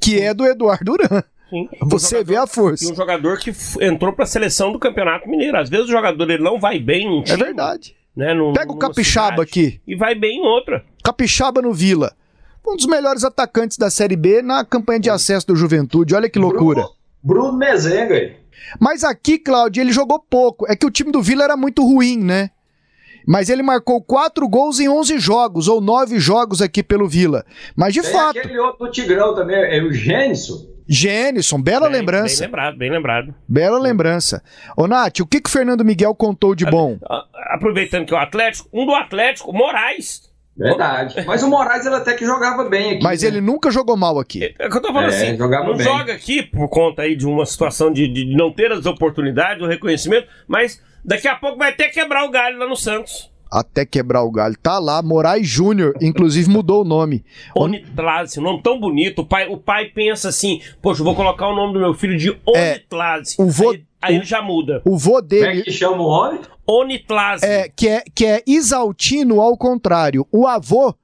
que é do Eduardo Duran. Sim. Você Um vê a força. E um jogador que entrou pra seleção do Campeonato Mineiro. Às vezes o jogador ele não vai bem num É time, verdade. Né, num- Pega o Capixaba cidade, aqui. E vai bem em outra. Capixaba no Vila. Um dos melhores atacantes da Série B na campanha de acesso do Juventude. Olha que loucura. Bruno, Bruno Mezenga. Mas aqui, Cláudio, ele jogou pouco. É que o time do Vila era muito ruim, né? Mas ele marcou quatro gols em 11 jogos, ou nove jogos aqui pelo Vila. Mas de Tem fato, aquele outro do Tigrão também, é o Gênison. Gênison, bela Bem- lembrança. Bem lembrado, bem lembrado. Bela lembrança. Ô, Nath, o que, que o Fernando Miguel contou de bom? Aproveitando que é o Atlético, um do Atlético, Moraes. Verdade. Mas o Moraes ele até que jogava bem aqui. Mas né? ele nunca jogou mal aqui. É o que eu tô falando É, assim. jogava não bem. joga aqui por conta aí de uma situação de, de não ter as oportunidades, o reconhecimento, mas daqui a pouco vai ter que quebrar o galho lá no Santos. Até quebrar o galho. Tá lá, Moraes Júnior, inclusive mudou o nome. Onitlase, um nome tão bonito. O pai, o pai pensa assim: Poxa, eu vou colocar o nome do meu filho de Onitlase. o vô- aí, aí o- ele já muda. O vô Como é dele que chama o homem? Onitlase. é que, é que é Isaltino ao contrário. O avô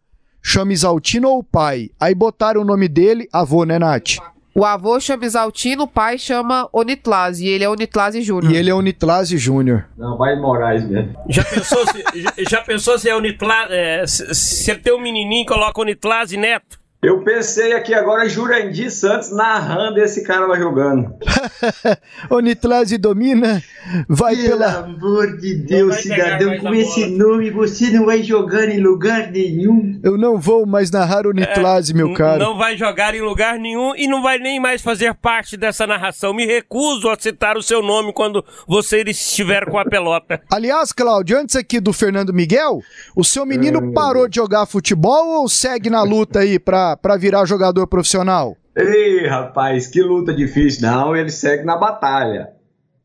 chama Isaltino ou o pai. Aí botaram o nome dele, avô, né, Nath? O avô chama Exaltino, o pai chama Onitlase. E ele é Onitlase Júnior. E ele é Unitlase Júnior. Não, vai Moraes mesmo. Já pensou se, já, já pensou se é Onitlase. É, se, se ele tem um menininho, coloca Onitlase Neto? Eu pensei aqui agora Jurandir Santos narrando esse cara lá jogando. Unitlase domina, vai pela. amor de Deus, cidadão, com esse bola. nome você não vai jogar em lugar nenhum. Eu não vou mais narrar Unitlase, meu N- caro. Não vai jogar em lugar nenhum e não vai nem mais fazer parte dessa narração. Me recuso a citar o seu nome quando você estiver com a pelota. Aliás, Cláudio, antes aqui do Fernando Miguel, o seu menino parou de jogar futebol ou segue na luta aí pra, pra virar jogador profissional? Ei, rapaz, que luta difícil. Não, ele segue na batalha.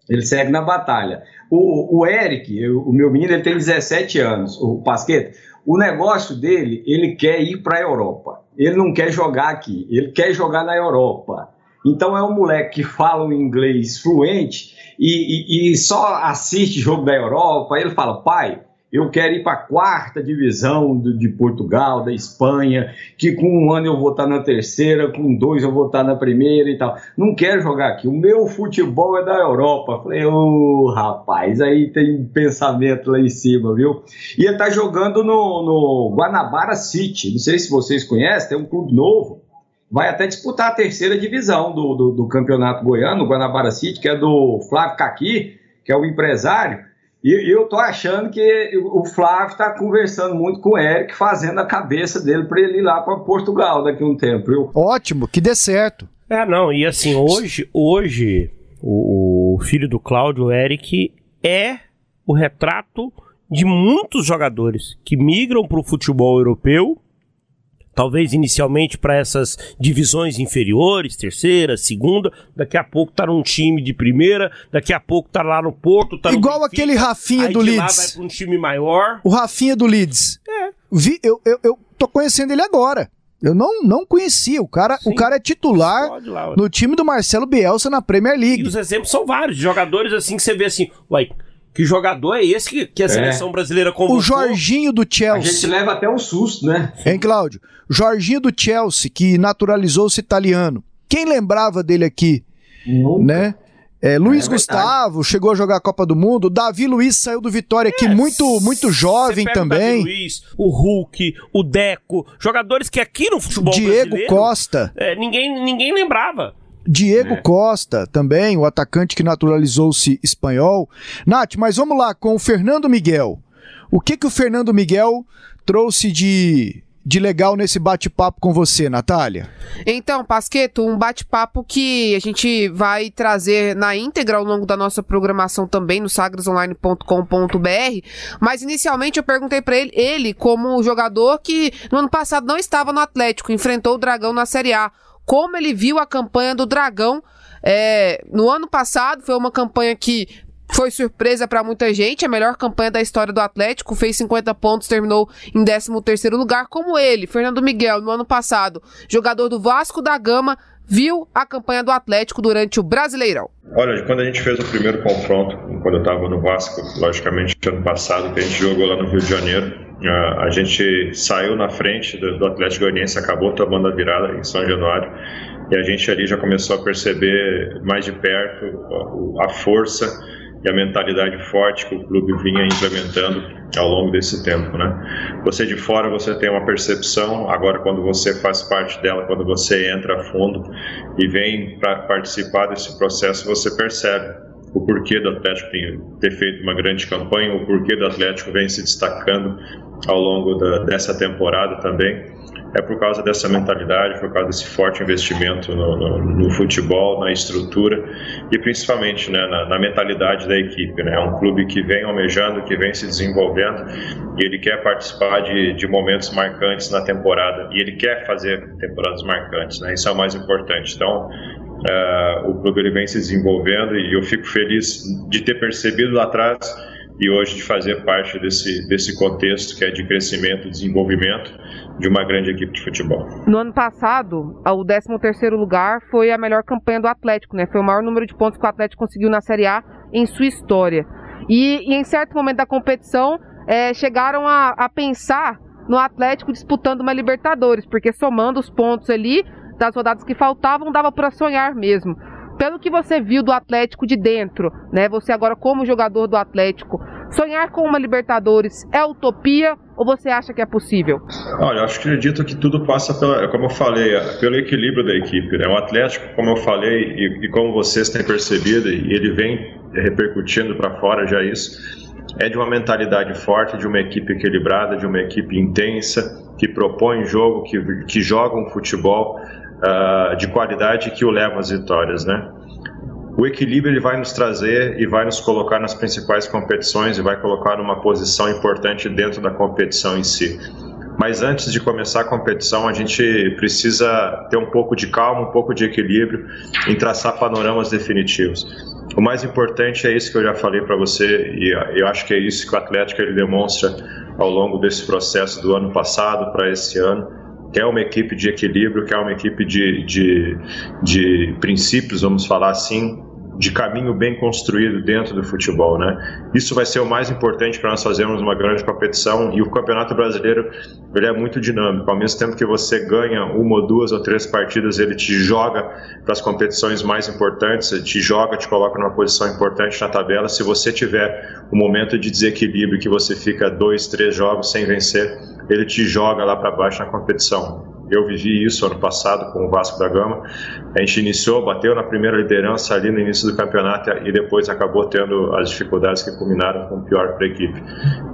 Ele segue na batalha. O, o Eric, o meu menino, ele tem 17 anos, o Pasqueta. O negócio dele, ele quer ir para a Europa. Ele não quer jogar aqui, ele quer jogar na Europa. Então é um moleque que fala o inglês fluente e, e- e só assiste jogo da Europa. Ele fala, pai, eu quero ir para a quarta divisão do- de Portugal, da Espanha, que com um ano eu vou estar na terceira, com dois eu vou estar na primeira e tal. Não quero jogar aqui. O meu futebol é da Europa. Falei, ô rapaz, aí tem pensamento lá em cima, viu? E ele tá jogando no, no Guanabara City. Não sei se vocês conhecem, tem um clube novo. Vai até disputar a terceira divisão do, do, do campeonato goiano, o Guanabara City, que é do Flávio Caqui, que é o empresário. E eu tô achando que o Flávio tá conversando muito com o Eric, fazendo a cabeça dele para ele ir lá para Portugal daqui a um tempo, viu? Ótimo, que dê certo. É, não, e assim, hoje, hoje, o, o filho do Cláudio, o Eric, é o retrato de muitos jogadores que migram para o futebol europeu, talvez inicialmente para essas divisões inferiores, terceira, segunda, daqui a pouco tá num time de primeira, daqui a pouco tá lá no Porto, tá no Igual Benfica, aquele Rafinha do de lá Leeds. vai para um time maior. O Rafinha do Leeds. Vi, eu, eu, eu tô conhecendo ele agora. Eu não, não conhecia. O cara, o Sim. cara é titular lá, no time do Marcelo Bielsa na Premier E League. os exemplos são vários, jogadores assim que você vê assim, uai, que jogador é esse que, que a seleção brasileira convocou? O Jorginho do A gente Chelsea. leva até um susto, né? Hein, Cláudio? Jorginho do Chelsea, que naturalizou-se italiano. Quem lembrava dele aqui, né? É, Luiz É. Gustavo chegou a jogar a Copa do Mundo. Davi Luiz saiu do Vitória aqui muito, muito jovem pega O Davi também. Luiz, o Hulk, o Deco, jogadores que aqui no futebol Diego brasileiro Costa. é, ninguém, ninguém lembrava. Diego é. Costa também, o atacante que naturalizou-se espanhol. Nath, mas vamos lá com o Fernando Miguel. O que que o Fernando Miguel trouxe de de legal nesse bate-papo com você, Natália? Então, Pasqueto, um bate-papo que a gente vai trazer na íntegra ao longo da nossa programação também no sagrasonline.com.br. Mas inicialmente eu perguntei para ele, ele como jogador que no ano passado não estava no Atlético, enfrentou o Dragão na Série A, como ele viu a campanha do Dragão. É, no ano passado foi uma campanha que foi surpresa para muita gente, a melhor campanha da história do Atlético, fez 50 pontos, terminou em 13º lugar, como ele, Fernando Miguel, no ano passado, jogador do Vasco da Gama, viu a campanha do Atlético durante o Brasileirão. Olha, quando a gente fez o primeiro confronto, quando eu estava no Vasco, logicamente ano passado, que a gente jogou lá no Rio de Janeiro, a gente saiu na frente do Atlético Goianiense, acabou tomando a virada em São Januário, e a gente ali já começou a perceber mais de perto a força e a mentalidade forte que o clube vinha implementando ao longo desse tempo, né? Você de fora você tem uma percepção, agora quando você faz parte dela, quando você entra a fundo e vem para participar desse processo, você percebe o porquê do Atlético ter feito uma grande campanha, o porquê do Atlético vem se destacando ao longo da, dessa temporada também é por causa dessa mentalidade, por causa desse forte investimento no, no, no futebol, na estrutura e principalmente né, na, na, mentalidade da equipe. Né? É um clube que vem almejando, que vem se desenvolvendo e ele quer participar de, de momentos marcantes na temporada e ele quer fazer temporadas marcantes. Né? Isso é o mais importante. Então, uh, o clube ele vem se desenvolvendo e eu fico feliz de ter percebido lá atrás e hoje de fazer parte desse, desse contexto que é de crescimento e desenvolvimento de uma grande equipe de futebol. No ano passado, o 13º lugar foi a melhor campanha do Atlético, né? Foi o maior número de pontos que o Atlético conseguiu na Série A em sua história. E, e em certo momento da competição, é, chegaram a, a pensar no Atlético disputando uma Libertadores, porque somando os pontos ali das rodadas que faltavam, dava para sonhar mesmo pelo que você viu do Atlético de dentro, né? Você agora como jogador do Atlético, sonhar com uma Libertadores é utopia ou você acha que é possível? Olha, eu acredito que tudo passa pela, como eu falei, pelo equilíbrio da equipe. Né? O Atlético, como eu falei e, e como vocês têm percebido, e ele vem repercutindo para fora já isso, é de uma mentalidade forte, de uma equipe equilibrada, de uma equipe intensa, que propõe jogo, que, que joga um futebol uh, de qualidade que o leva às vitórias, né? O equilíbrio ele vai nos trazer e vai nos colocar nas principais competições e vai colocar uma posição importante dentro da competição em si. Mas antes de começar a competição, a gente precisa ter um pouco de calma, um pouco de equilíbrio em traçar panoramas definitivos. O mais importante é isso que eu já falei para você e eu acho que é isso que o Atlético ele demonstra ao longo desse processo do ano passado para esse ano quer uma equipe de equilíbrio, quer uma equipe de, de, de princípios, vamos falar assim, de caminho bem construído dentro do futebol, né? Isso vai ser o mais importante para nós fazermos uma grande competição e o Campeonato Brasileiro ele é muito dinâmico. Ao mesmo tempo que você ganha uma ou duas ou três partidas, ele te joga para as competições mais importantes, te joga, te coloca numa posição importante na tabela. Se você tiver um momento de desequilíbrio que você fica dois, três jogos sem vencer, ele te joga lá para baixo na competição. Eu vivi isso ano passado com o Vasco da Gama. A gente iniciou, bateu na primeira liderança ali no início do campeonato e depois acabou tendo as dificuldades que culminaram com o pior para a equipe.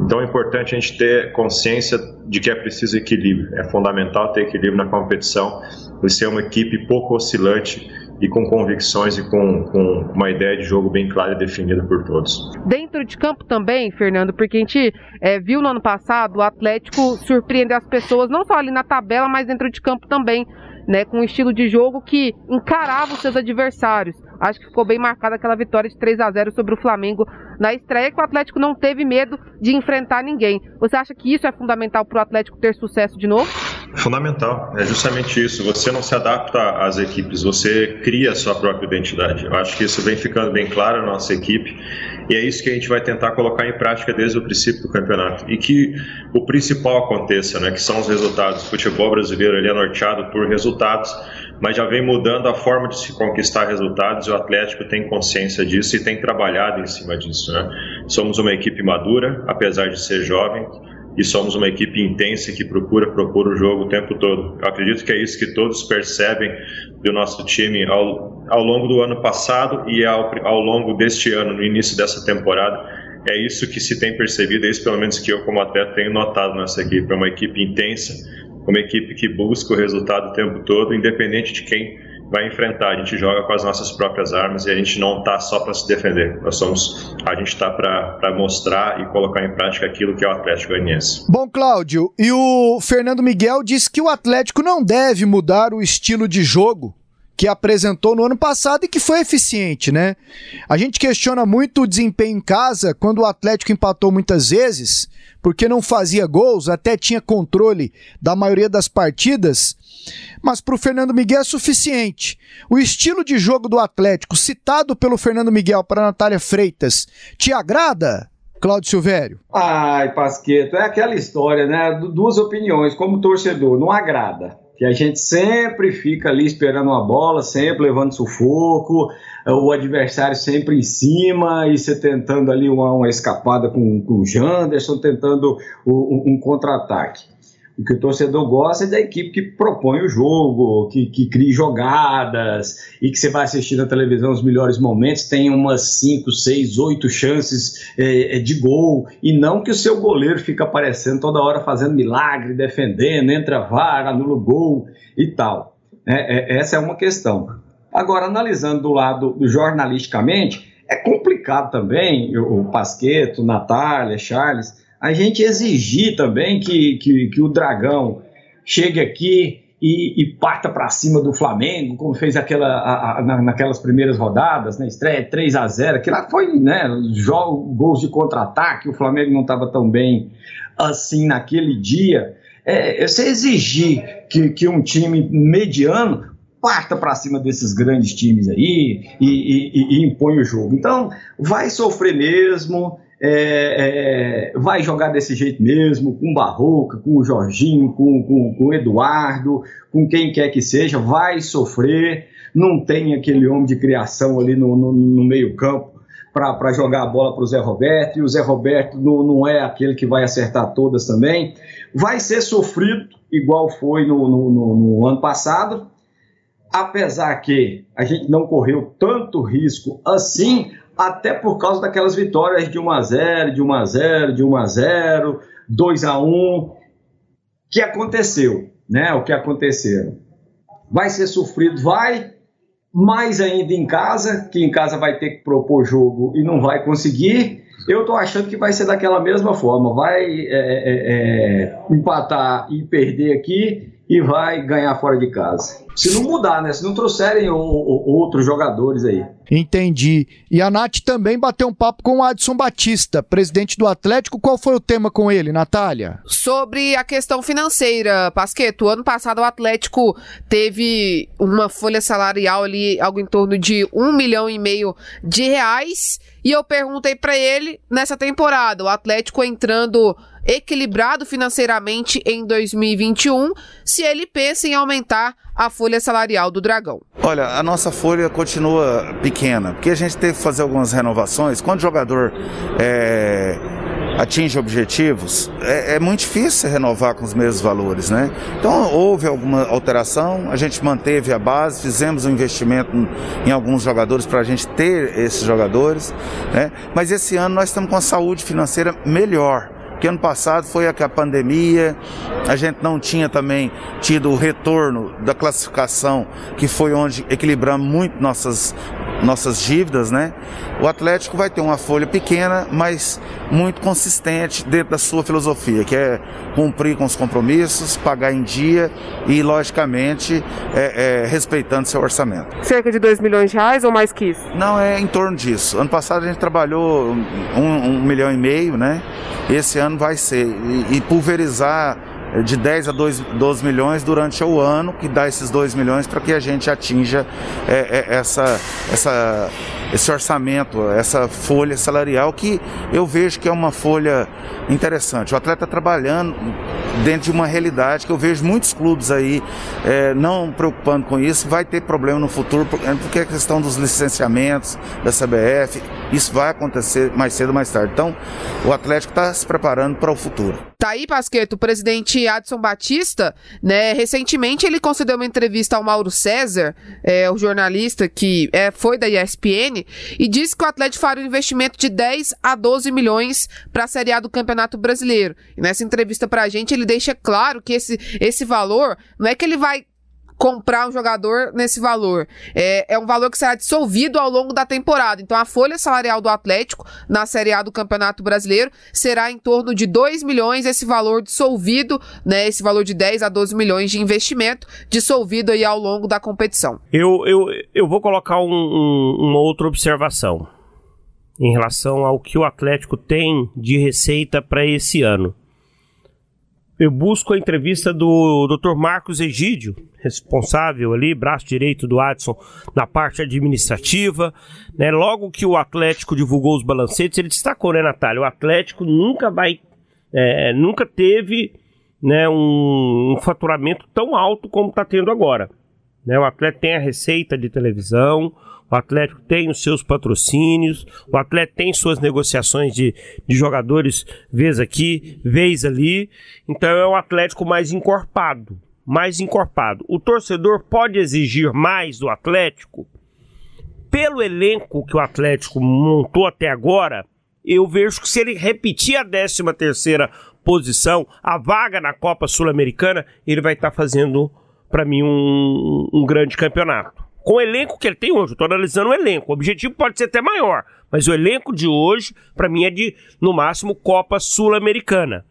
Então é importante a gente ter consciência de que é preciso equilíbrio. É fundamental ter equilíbrio na competição e ser uma equipe pouco oscilante e com convicções e com, com uma ideia de jogo bem clara e definida por todos. Dentro de campo também, Fernando, porque a gente é, viu no ano passado o Atlético surpreender as pessoas, não só ali na tabela, mas dentro de campo também, né, com um estilo de jogo que encarava os seus adversários. Acho que ficou bem marcada aquela vitória de 3 a 0 sobre o Flamengo na estreia, que o Atlético não teve medo de enfrentar ninguém. Você acha que isso é fundamental para o Atlético ter sucesso de novo? Fundamental, é justamente isso. Você não se adapta às equipes, você cria a sua própria identidade. Eu acho que isso vem ficando bem claro na nossa equipe e é isso que a gente vai tentar colocar em prática desde o princípio do campeonato. E que o principal aconteça, né, que são os resultados. O futebol brasileiro ele é norteado por resultados, mas já vem mudando a forma de se conquistar resultados e o Atlético tem consciência disso e tem trabalhado em cima disso. Né? Somos uma equipe madura, apesar de ser jovem e somos uma equipe intensa que procura propor o jogo o tempo todo. Eu acredito que é isso que todos percebem do nosso time ao, ao longo do ano passado e ao, ao longo deste ano, no início dessa temporada. É isso que se tem percebido, é isso pelo menos que eu como atleta tenho notado nessa equipe. É uma equipe intensa, uma equipe que busca o resultado o tempo todo, independente de quem vai enfrentar. A gente joga com as nossas próprias armas e a gente não está só para se defender. Nós somos, a gente está para mostrar e colocar em prática aquilo que é o Atlético Goianiense. Bom, Cláudio, e o Fernando Miguel disse que o Atlético não deve mudar o estilo de jogo que apresentou no ano passado e que foi eficiente, né? A gente questiona muito o desempenho em casa quando o Atlético empatou muitas vezes, porque não fazia gols, até tinha controle da maioria das partidas, mas para o Fernando Miguel é suficiente. O estilo de jogo do Atlético, citado pelo Fernando Miguel para Natália Freitas, te agrada? Cláudio Silvério. Ai, Pasqueto, é aquela história, né? Duas opiniões, como torcedor, não agrada que a gente sempre fica ali esperando uma bola, sempre levando sufoco, o adversário sempre em cima e você tentando ali uma, uma escapada com, com o Janderson, tentando um, um contra-ataque. O que o torcedor gosta é da equipe que propõe o jogo, que, que cria jogadas e que você vai assistir na televisão os melhores momentos, tem umas 5, 6, 8 chances é, é, de gol, e não que o seu goleiro fica aparecendo toda hora fazendo milagre, defendendo, entra VAR, anula o gol e tal. É, é, essa é uma questão. Agora, analisando do lado do jornalisticamente, é complicado também, o Pasqueto, Natália, Charles, a gente exigir também que, que, que o Dragão chegue aqui e, e parta para cima do Flamengo, como fez aquela, a, a, naquelas primeiras rodadas, né? estreia 3 a 0 que lá foi né, jogo, gols de contra-ataque, o Flamengo não estava tão bem assim naquele dia. É, você exigir que, que um time mediano parta para cima desses grandes times aí e, e, e, impõe o jogo. Então, vai sofrer mesmo é, é, vai jogar desse jeito mesmo, com o Barroca, com o Jorginho, com, com, com o Eduardo, com quem quer que seja, vai sofrer, não tem aquele homem de criação ali no, no, no meio campo para jogar a bola para o Zé Roberto, e o Zé Roberto não, não, é aquele que vai acertar todas também. Vai ser sofrido, igual foi no, no, no ano passado, apesar que a gente não correu tanto risco assim, até por causa daquelas vitórias de 1 a 0, de 1 a 0, de 1 a 0, 2 a 1, que aconteceu, né? O que aconteceram. Vai ser sofrido, vai, mais ainda em casa, que em casa vai ter que propor jogo e não vai conseguir. Eu tô achando que vai ser daquela mesma forma, vai é, é, é, empatar e perder aqui e vai ganhar fora de casa. Se não mudar, né? Se não trouxerem o, o, outros jogadores aí. Entendi. E a Nath também bateu um papo com o Adson Batista, presidente do Atlético. Qual foi o tema com ele, Natália? Sobre a questão financeira, Pasqueto. Ano passado o Atlético teve uma folha salarial ali, algo em torno de um milhão e meio de reais. E eu perguntei para ele nessa temporada, o Atlético entrando equilibrado financeiramente em 2021, se ele pensa em aumentar a folha salarial do Dragão. Olha, a nossa folha continua pequena, porque a gente teve que fazer algumas renovações. Quando o jogador é, atinge objetivos, é, é, muito difícil renovar com os mesmos valores, né? Então houve alguma alteração, a gente manteve a base, fizemos um investimento em alguns jogadores para a gente ter esses jogadores, né? Mas esse ano nós estamos com a saúde financeira melhor que ano passado foi a, a pandemia, a gente não tinha também tido o retorno da classificação, que foi onde equilibramos muito nossas, nossas dívidas, né? O Atlético vai ter uma folha pequena, mas muito consistente dentro da sua filosofia, que é cumprir com os compromissos, pagar em dia e, logicamente, é, é, respeitando seu orçamento. Cerca de 2 milhões de reais ou mais que isso? Não, é em torno disso. Ano passado a gente trabalhou um, um milhão e meio, né? Esse ano vai ser. e, e pulverizar de 10 a 2, 12 milhões durante o ano, que dá esses 2 milhões para que a gente atinja é, é, essa, essa esse orçamento, essa folha salarial que eu vejo que é uma folha interessante. O atleta trabalhando dentro de uma realidade que eu vejo muitos clubes aí é, não preocupando com isso, vai ter problema no futuro, porque a questão dos licenciamentos da CBF, isso vai acontecer mais cedo ou mais tarde. Então, o Atlético está se preparando para o futuro. Tá aí, Pasqueto, o presidente Adson Batista, né, recentemente ele concedeu uma entrevista ao Mauro César, é, o jornalista que é, foi da ESPN, e disse que o Atlético faria um investimento de 10 a 12 milhões para a Série A do Campeonato Brasileiro. E nessa entrevista para a gente, ele deixa claro que esse, esse valor não é que ele vai comprar um jogador nesse valor. É, é um valor que será dissolvido ao longo da temporada. Então a folha salarial do Atlético na Série A do Campeonato Brasileiro será em torno de 2 milhões, esse valor dissolvido, né, esse valor de 10 a 12 milhões de investimento dissolvido aí ao longo da competição. Eu, eu, eu vou colocar um, um, uma outra observação em relação ao que o Atlético tem de receita para esse ano eu busco a entrevista do Dr. Marcos Egídio, responsável ali, braço direito do Adson na parte administrativa. Né? Logo que o Atlético divulgou os balancetes, ele destacou, né, Natália? O Atlético nunca vai, é, nunca teve né, um, um faturamento tão alto como está tendo agora. Né? O Atlético tem a receita de televisão, o Atlético tem os seus patrocínios, o Atlético tem suas negociações de, de jogadores, vez aqui, vez ali. Então é o Atlético mais encorpado. Mais encorpado. O torcedor pode exigir mais do Atlético? Pelo elenco que o Atlético montou até agora, eu vejo que se ele repetir a 13 terceira posição, a vaga na Copa Sul-Americana, ele vai estar tá fazendo, para mim, um, um grande campeonato com o elenco que ele tem hoje. Eu tô analisando o elenco. O objetivo pode ser até maior, mas o elenco de hoje, para mim, é de, no máximo, Copa Sul-Americana.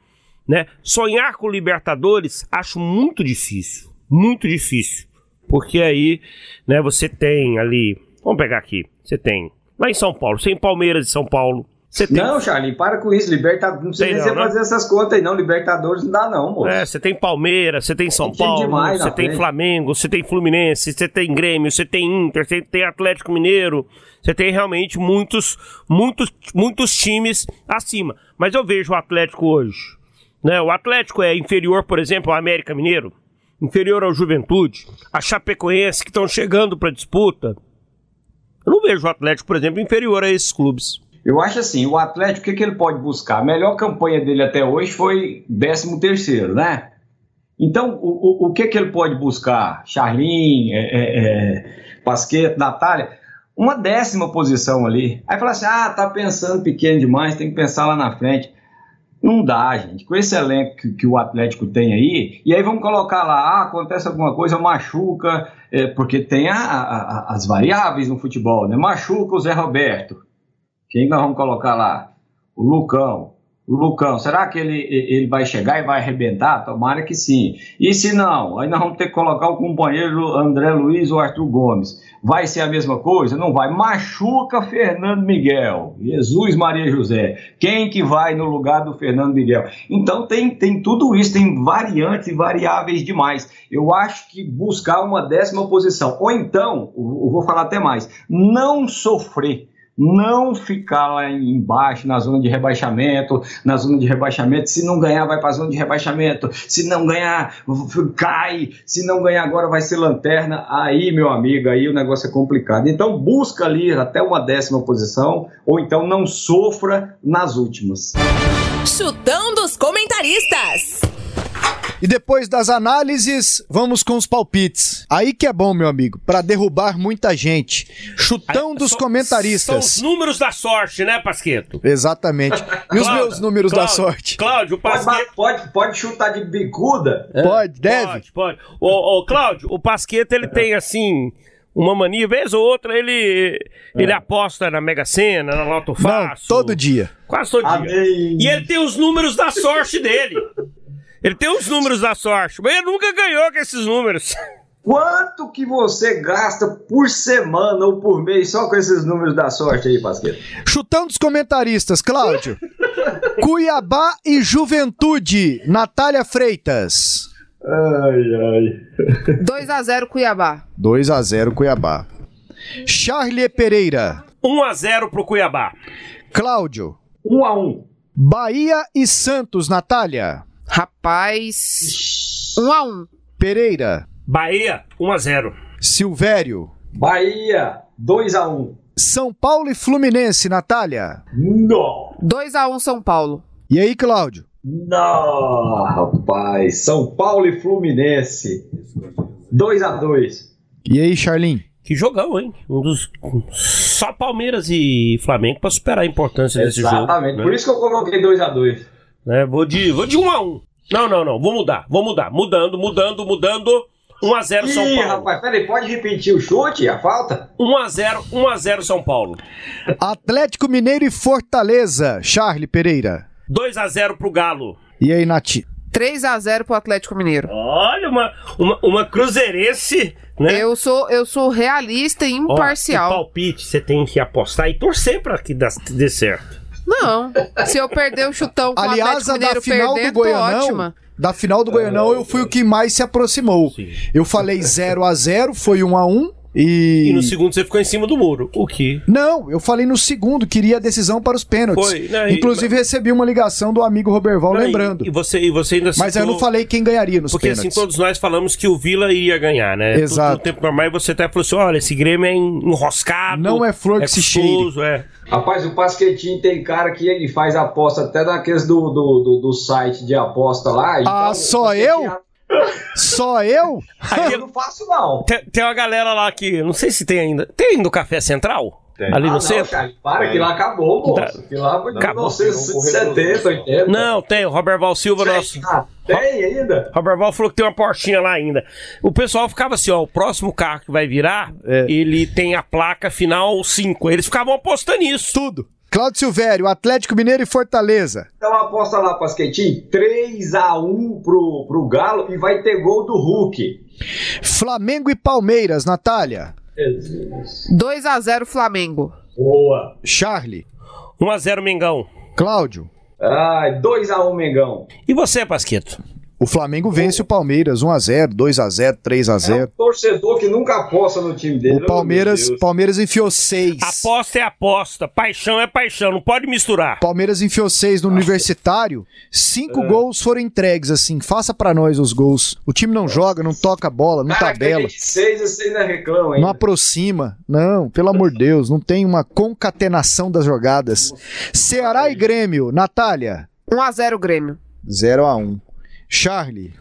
Né? Sonhar com Libertadores acho muito difícil. Muito difícil. Porque aí, né, você tem ali. Vamos pegar aqui. Você tem. Lá em São Paulo, sem Palmeiras e São Paulo. Você tem... Não, Charlie, para com isso. Libertadores. Não precisa você né? fazer essas contas aí, não. Libertadores não dá, não, moço. É, você tem Palmeiras, você tem São Paulo, você tem Flamengo, você tem Fluminense, você tem Grêmio, você tem Inter, você tem Atlético Mineiro. Você tem realmente muitos, muitos, muitos times acima. Mas eu vejo o Atlético hoje. Né? O Atlético é inferior, por exemplo, ao América Mineiro, inferior ao Juventude, a Chapecoense, que estão chegando para disputa. Eu não vejo o Atlético, por exemplo, inferior a esses clubes. Eu acho assim, o Atlético, o que, que ele pode buscar? A melhor campanha dele até hoje foi 13 terceiro, né? Então, o, o, o, que, que ele pode buscar? Charlin, é, é, é, Pasqueto, Natália, uma décima posição ali. Aí fala assim, ah, tá pensando pequeno demais, tem que pensar lá na frente. Não dá, gente. Com esse elenco que, que o Atlético tem aí, e aí vamos colocar lá, ah, acontece alguma coisa, machuca, é, porque tem a, a, as variáveis no futebol, né? Machuca o Zé Roberto. Quem nós vamos colocar lá? O Lucão. O Lucão, será que ele, ele vai chegar e vai arrebentar? Tomara que sim. E se não, aí nós vamos ter que colocar o companheiro André Luiz ou Arthur Gomes. Vai ser a mesma coisa? Não vai. Machuca Fernando Miguel. Jesus Maria José. Quem que vai no lugar do Fernando Miguel? Então tem, tem tudo isso, tem variantes e variáveis demais. Eu acho que buscar uma décima posição, ou então, eu vou falar até mais, não sofrer não ficar lá embaixo na zona de rebaixamento, na zona de rebaixamento, se não ganhar vai para a zona de rebaixamento, se não ganhar cai, se não ganhar agora vai ser lanterna, aí meu amigo, aí o negócio é complicado. Então busca ali até uma décima posição, ou então não sofra nas últimas. Chutão dos comentaristas. E depois das análises, vamos com os palpites. Aí que é bom, meu amigo, para derrubar muita gente. Chutão dos são, comentaristas. São os números da sorte, né, Pasqueto? Exatamente. E os meus números Cláudio, da sorte? Cláudio, o Pasqueto... Pode, pode, pode chutar de bicuda? É. Pode, deve? Pode, pode. Ô, ô, Cláudio, o Pasqueto, ele tem, assim uma mania, vez ou outra, ele, é. ele aposta na Mega Sena, na Loto Fácil. Não, todo dia. Quase todo Amém. dia. E ele tem os números da sorte dele. Ele tem os números da sorte, mas ele nunca ganhou com esses números. Quanto que você gasta por semana ou por mês só com esses números da sorte aí, Pasqueiro? Chutando os comentaristas, Cláudio. Cuiabá e Juventude, Natália Freitas. Ai, ai. 2 a 0 Cuiabá. 2 a 0 Cuiabá. Charlie Pereira. 1x0 pro Cuiabá. Cláudio. 1 a 1 Bahia e Santos, Natália. Rapaz. 1 a 1 Pereira. Bahia, 1x0. Silvério. Bahia, 2 a 1 São Paulo e Fluminense, Natália. Não. 2 a 1 São Paulo. E aí, Cláudio? Não, rapaz. São Paulo e Fluminense. 2 a 2 E aí, Charlin? Que jogão, hein? Um dos. Só Palmeiras e Flamengo pra superar a importância desse jogo. Exatamente. né? Por isso que eu coloquei 2 a 2 né? Vou de, vou de 1 a 1 Não, não, não. Vou mudar. Vou mudar. Mudando, mudando, mudando. 1 a 0 São Ih, Paulo. rapaz, peraí, pode repetir o chute, a falta? 1 a 0 1 a 0 São Paulo. Atlético Mineiro e Fortaleza, Charlie Pereira. 2 a 0 pro Galo. E aí, Nati? 3 a 0 pro Atlético Mineiro. Olha, uma, uma, uma cruzeirense, né? Eu sou, eu sou realista e Ó, imparcial. o palpite, você tem que apostar e torcer pra que dê certo. Não. Se eu perder o chutão com Aliás, o Atlético a da Mineiro final do perdendo, tô Goianão, ótima. da final do Goianão, eu fui o que mais se aproximou. Sim. Eu falei 0 a 0 foi 1 a 1 E e... no segundo você ficou em cima do muro. O que? Não, eu falei no segundo, queria a decisão para os pênaltis. Foi, né, e- Inclusive recebi uma ligação do amigo Roberval Não, lembrando. E, você, e você ainda Mas eu citou- não falei quem ganharia nos Porque pênaltis. assim, todos nós falamos que o Vila iria ganhar, né? Exato. Tudo no tempo normal e você até falou assim: olha, esse Grêmio é enroscado. Não é flor que se custoso, É. Rapaz, o Pasquetinho tem cara que ele faz aposta até naqueles do, do, do, do site de aposta lá. então Ah, o só eu? Só eu? Ah, eu não faço, não. Tem, tem uma galera lá que, não sei se tem ainda. Tem ainda o Café Central? Tem. Ali ah, no não, centro? Charlie, para que lá acabou, moço. Que lá foi de Acabou. 1970, 80. Não, tem. O Robert Val Silva, nosso. Ah, tem ainda? Robert Val falou que tem uma portinha lá ainda. O pessoal ficava assim, ó, o próximo carro que vai virar, É. ele tem a placa final 5. Eles ficavam apostando nisso. Tudo. Cláudio Silvério, Atlético Mineiro e Fortaleza. Então aposta lá, Pasquetinho. 3x1 pro, pro Galo e vai ter gol do Hulk. Flamengo e Palmeiras, Natália. 2 a 0 Flamengo. Boa. Charlie. 1x0 Mengão. Cláudio. Ai, 2x1 Mengão. E você, Pasquito? O Flamengo vence o Palmeiras 1x0, 2x0, É um 3x0. torcedor que nunca aposta no time dele. O Palmeiras, Oh. Palmeiras enfiou 6. Aposta é aposta, paixão é paixão, não pode misturar. Palmeiras enfiou 6 no Universitário. Cinco É. gols foram entregues, assim. Faça pra nós os gols. O time não joga, não toca bola, não Cara, tabela, ganhei de 6 e você ainda reclama ainda. não aproxima. Não, pelo amor de Deus, não tem uma concatenação das jogadas. Ceará e Grêmio, Natália. 1 a 0 Grêmio. 0x1. Charlie.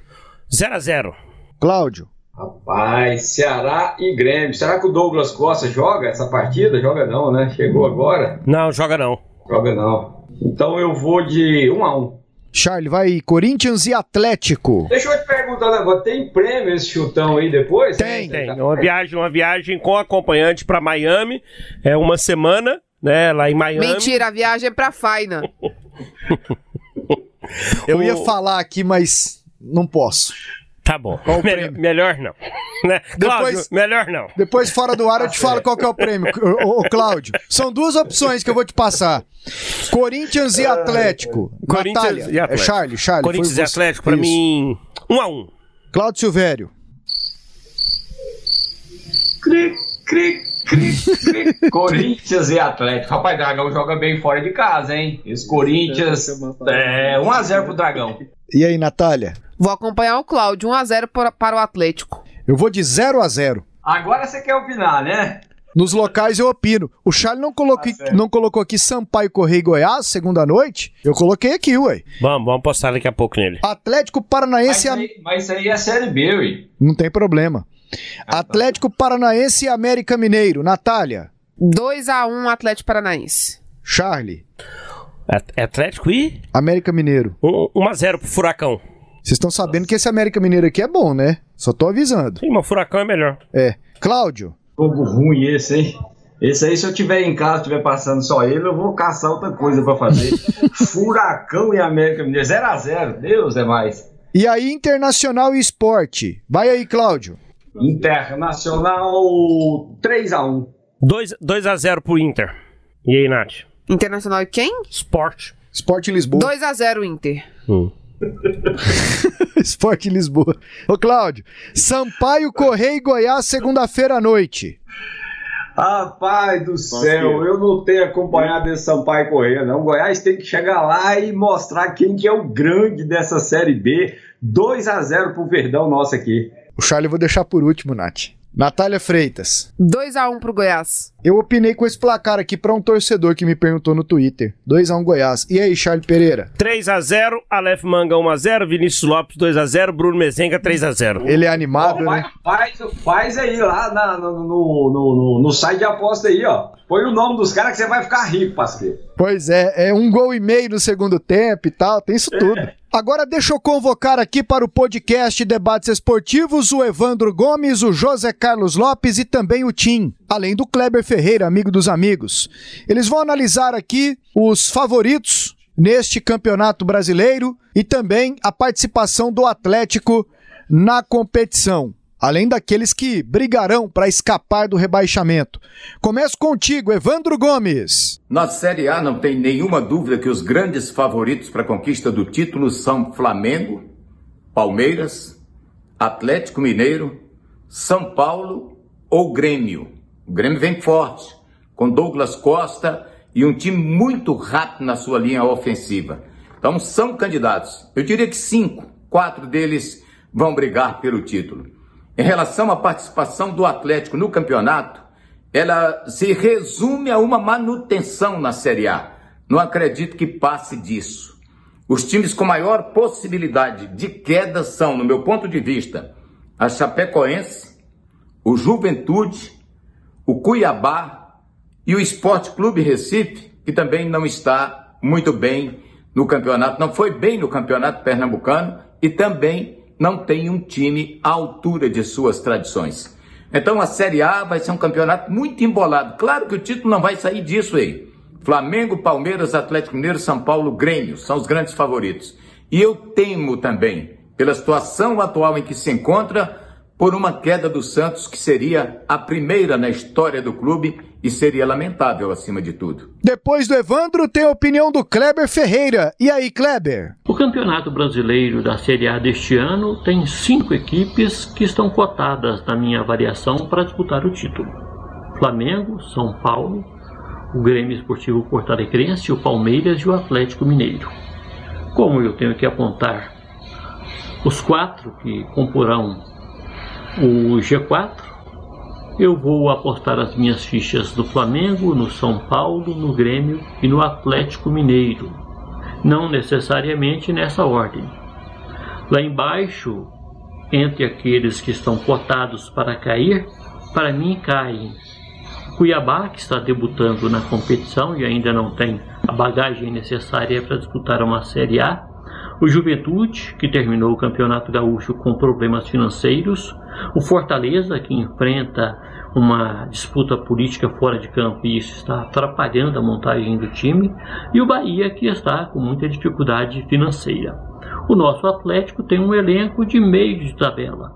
0x0. Cláudio. Rapaz, Ceará e Grêmio. Será que o Douglas Costa joga essa partida? Joga não, né? Chegou agora? Não, joga não. Joga não. Então eu vou de 1 a 1 Charlie, vai Corinthians e Atlético. Deixa eu te perguntar um negócio. Tem prêmio esse chutão aí depois? Tem. Tem, é uma viagem, uma viagem com acompanhante pra Miami, é uma semana, né, lá em Miami. Mentira, a viagem é pra Faina. Eu O- ia falar aqui, mas não posso. Tá bom. Qual o melhor, prêmio? melhor não. Né? Cláudio, Depois- melhor não. Depois, fora do ar, eu te falo qual que é o prêmio, ô, Cláudio. São duas opções que eu vou te passar: Corinthians e Atlético. Corinthians Natália. e Atlético. É Charlie, Charlie. Corinthians e. Atlético, pra Isso. mim, 1 a 1 Cláudio Silvério. Cri, cri, cri, cri. Corinthians e Atlético. Rapaz, Dragão joga bem fora de casa, hein? Esse Corinthians é 1x0 pro Dragão. E aí, Natália? Vou acompanhar o Cláudio. 1 a 0 para, para o Atlético. Eu vou de 0 a 0 Agora você quer opinar, né? Nos locais eu opino. O Charlie não colocou, Tá certo. não colocou aqui Sampaio Correia e Goiás, segunda noite. Eu coloquei aqui, ué. Vamos, vamos postar daqui a pouco nele. Atlético Paranaense. e aí, mas isso aí é Série B, ui. Não tem problema. Atlético Paranaense e América Mineiro. Natália. 2 a 1 Atlético Paranaense. Charlie. At- Atlético e América Mineiro. 1 a 0 pro Furacão. Vocês estão sabendo que esse América Mineiro aqui é bom, né? Só tô avisando. Sim, mas o Furacão é melhor. É. Cláudio. Jogo ruim esse, hein? Esse aí, se eu tiver em casa, estiver passando só ele, eu vou caçar outra coisa pra fazer. Furacão e América Mineiro. 0x0. Deus é mais. E aí, Internacional e Esporte. Vai aí, Cláudio. Internacional 3x1. 2, 2 a 0 pro Inter. E aí, Nath? Internacional e quem? Sport. Esporte Lisboa. 2 a 0 Inter. Hum. Esporte Lisboa. Ô, Cláudio. Sampaio Correia e Goiás, segunda-feira à noite. Rapaz do céu, eu não tenho acompanhado esse Sampaio Correia, não. O Goiás tem que chegar lá e mostrar quem que é o grande dessa Série B. 2 a 0 pro Verdão nosso aqui. O Charlie eu vou deixar por último, Nath. Natália Freitas. 2x1 pro Goiás. Eu opinei com esse placar aqui para um torcedor que me perguntou no Twitter. 2x1 Goiás. E aí, Charlie Pereira? 3x0, Aleph Manga 1x0, Vinícius Lopes 2x0, Bruno Mezenga 3x0. Ele é animado, Ó, né? faz, faz, faz aí lá na- no, no, no, no- no site de aposta aí, ó. Põe o nome dos caras que você vai ficar rico, parceiro. Pois é, é um gol e meio no segundo tempo e tal, tem isso tudo. Agora deixa eu convocar aqui para o podcast Debates Esportivos o Evandro Gomes, o José Carlos Lopes e também o Tim, além do Kleber Ferreira, amigo dos amigos. Eles vão analisar aqui os favoritos neste campeonato brasileiro e também a participação do Atlético na competição. Além daqueles que brigarão para escapar do rebaixamento. Começo contigo, Evandro Gomes. Na Série A não tem nenhuma dúvida que os grandes favoritos para a conquista do título são Flamengo, Palmeiras, Atlético Mineiro, São Paulo ou Grêmio. O Grêmio vem forte, com Douglas Costa e um time muito rápido na sua linha ofensiva. Então são candidatos. Eu diria que cinco, quatro deles vão brigar pelo título. Em relação à participação do Atlético no campeonato, ela se resume a uma manutenção na Série A. Não acredito que passe disso. Os times com maior possibilidade de queda são, no meu ponto de vista, a Chapecoense, o Juventude, o Cuiabá e o Esporte Clube Recife, que também não está muito bem no campeonato, não foi bem no campeonato pernambucano e também não tem um time à altura de suas tradições. Então a Série A vai ser um campeonato muito embolado. Claro que o título não vai sair disso aí. Flamengo, Palmeiras, Atlético Mineiro, São Paulo, Grêmio são os grandes favoritos. E eu temo também, pela situação atual em que se encontra, por uma queda do Santos que seria a primeira na história do clube e seria lamentável acima de tudo. Depois do Evandro, tem a opinião do Kleber Ferreira. E aí, Kleber? O Campeonato Brasileiro da Série A deste ano tem cinco equipes que estão cotadas na minha avaliação para disputar o título: Flamengo, São Paulo, o Grêmio Esportivo Porto Alegrense, o Palmeiras e o Atlético Mineiro. Como eu tenho que apontar os quatro que comporão o G4, eu vou apostar as minhas fichas no Flamengo, no São Paulo, no Grêmio e no Atlético Mineiro. Não necessariamente nessa ordem. Lá embaixo, entre aqueles que estão cotados para cair, para mim caem Cuiabá, que está debutando na competição e ainda não tem a bagagem necessária para disputar uma Série A. O Juventude, que terminou o Campeonato Gaúcho com problemas financeiros. O Fortaleza, que enfrenta uma disputa política fora de campo e isso está atrapalhando a montagem do time. E o Bahia, que está com muita dificuldade financeira. O nosso Atlético tem um elenco de meio de tabela.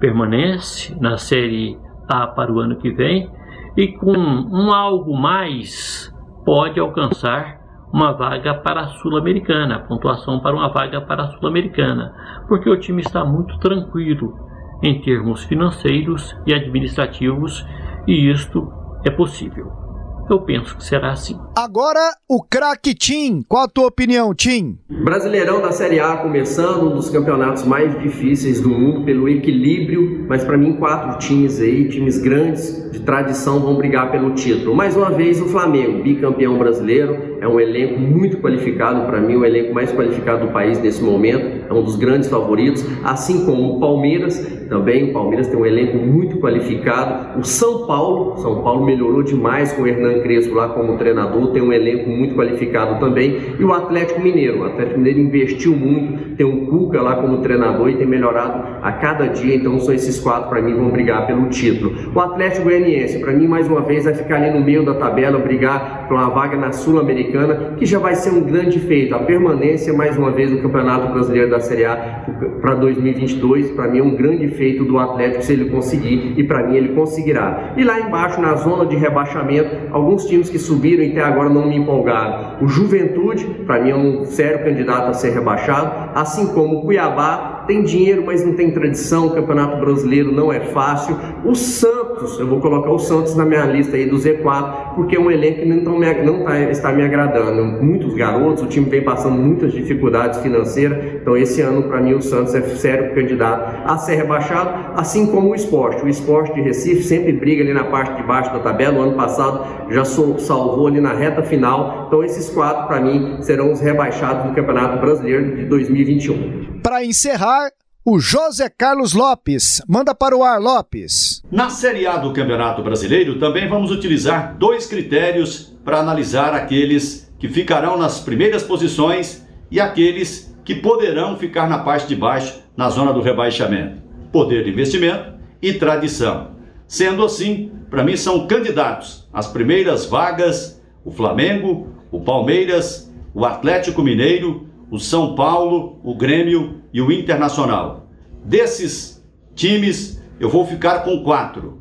Permanece na Série A para o ano que vem e com um algo mais pode alcançar uma vaga para a Sul-Americana, pontuação para uma vaga para a Sul-Americana, porque o time está muito tranquilo em termos financeiros e administrativos e isto é possível. Eu penso que será assim. Agora, o craque Tim. Qual a tua opinião, Tim? Brasileirão da Série A começando, um dos campeonatos mais difíceis do mundo pelo equilíbrio, mas para mim quatro times aí, times grandes de tradição vão brigar pelo título. Mais uma vez o Flamengo, bicampeão brasileiro, é um elenco muito qualificado, para mim o elenco mais qualificado do país nesse momento, é um dos grandes favoritos, assim como o Palmeiras, também o Palmeiras tem um elenco muito qualificado. O São Paulo, São Paulo melhorou demais com o Hernan Crespo lá como treinador, tem um elenco muito qualificado também. E o Atlético Mineiro, o Atlético Mineiro investiu muito, tem o Cuca lá como treinador e tem melhorado a cada dia, então são esses quatro para mim vão brigar pelo título. O Atlético Goianiense, para mim mais uma vez vai ficar ali no meio da tabela, brigar por uma vaga na Sul-Americana, que já vai ser um grande feito, a permanência mais uma vez no Campeonato Brasileiro da Série A para 2022, para mim é um grande feito do Atlético se ele conseguir e para mim ele conseguirá. E lá embaixo na zona de rebaixamento, alguns times que subiram e até agora não me empolgaram. O Juventude, para mim é um sério candidato a ser rebaixado, assim como o Cuiabá tem dinheiro, mas não tem tradição, o Campeonato Brasileiro não é fácil. O Santos, eu vou colocar o Santos na minha lista aí do Z4, porque é um elenco que não, me, não tá, está me agradando. Muitos garotos, o time vem passando muitas dificuldades financeiras, então esse ano para mim o Santos é sério candidato a ser rebaixado, assim como o esporte. O esporte de Recife sempre briga ali na parte de baixo da tabela, o ano passado já salvou ali na reta final, então esses quatro para mim serão os rebaixados do Campeonato Brasileiro de 2021. Para encerrar, o José Carlos Lopes. Manda para o ar, Lopes. Na Série A do Campeonato Brasileiro, também vamos utilizar dois critérios para analisar aqueles que ficarão nas primeiras posições e aqueles que poderão ficar na parte de baixo, na zona do rebaixamento: poder de investimento e tradição. Sendo assim, para mim são candidatos às primeiras vagas o Flamengo, o Palmeiras, o Atlético Mineiro, o São Paulo, o Grêmio e o Internacional. Desses times, eu vou ficar com quatro: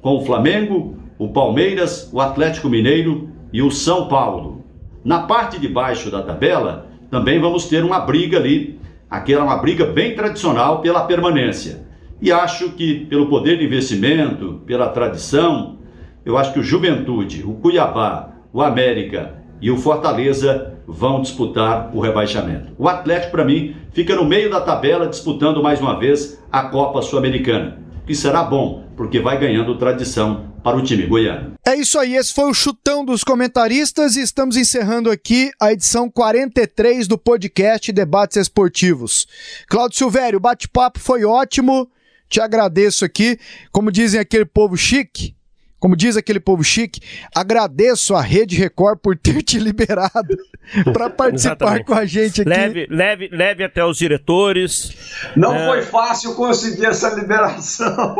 com o Flamengo, o Palmeiras, o Atlético Mineiro e o São Paulo. Na parte de baixo da tabela, também vamos ter uma briga ali, aquela uma briga bem tradicional pela permanência. E acho que pelo poder de investimento, pela tradição, eu acho que o Juventude, o Cuiabá, o América e o Fortaleza vão disputar o rebaixamento. O Atlético, para mim, fica no meio da tabela disputando mais uma vez a Copa Sul-Americana, que será bom, porque vai ganhando tradição para o time goiano. É isso aí, esse foi o chutão dos comentaristas e estamos encerrando aqui a edição 43 do podcast Debates Esportivos. Claudio Silvério, o bate-papo foi ótimo, te agradeço aqui. Como dizem aquele povo chique, como diz aquele povo chique, agradeço a Rede Record por ter te liberado para participar com a gente aqui. Leve, leve, leve até os diretores. Não é... foi fácil conseguir essa liberação.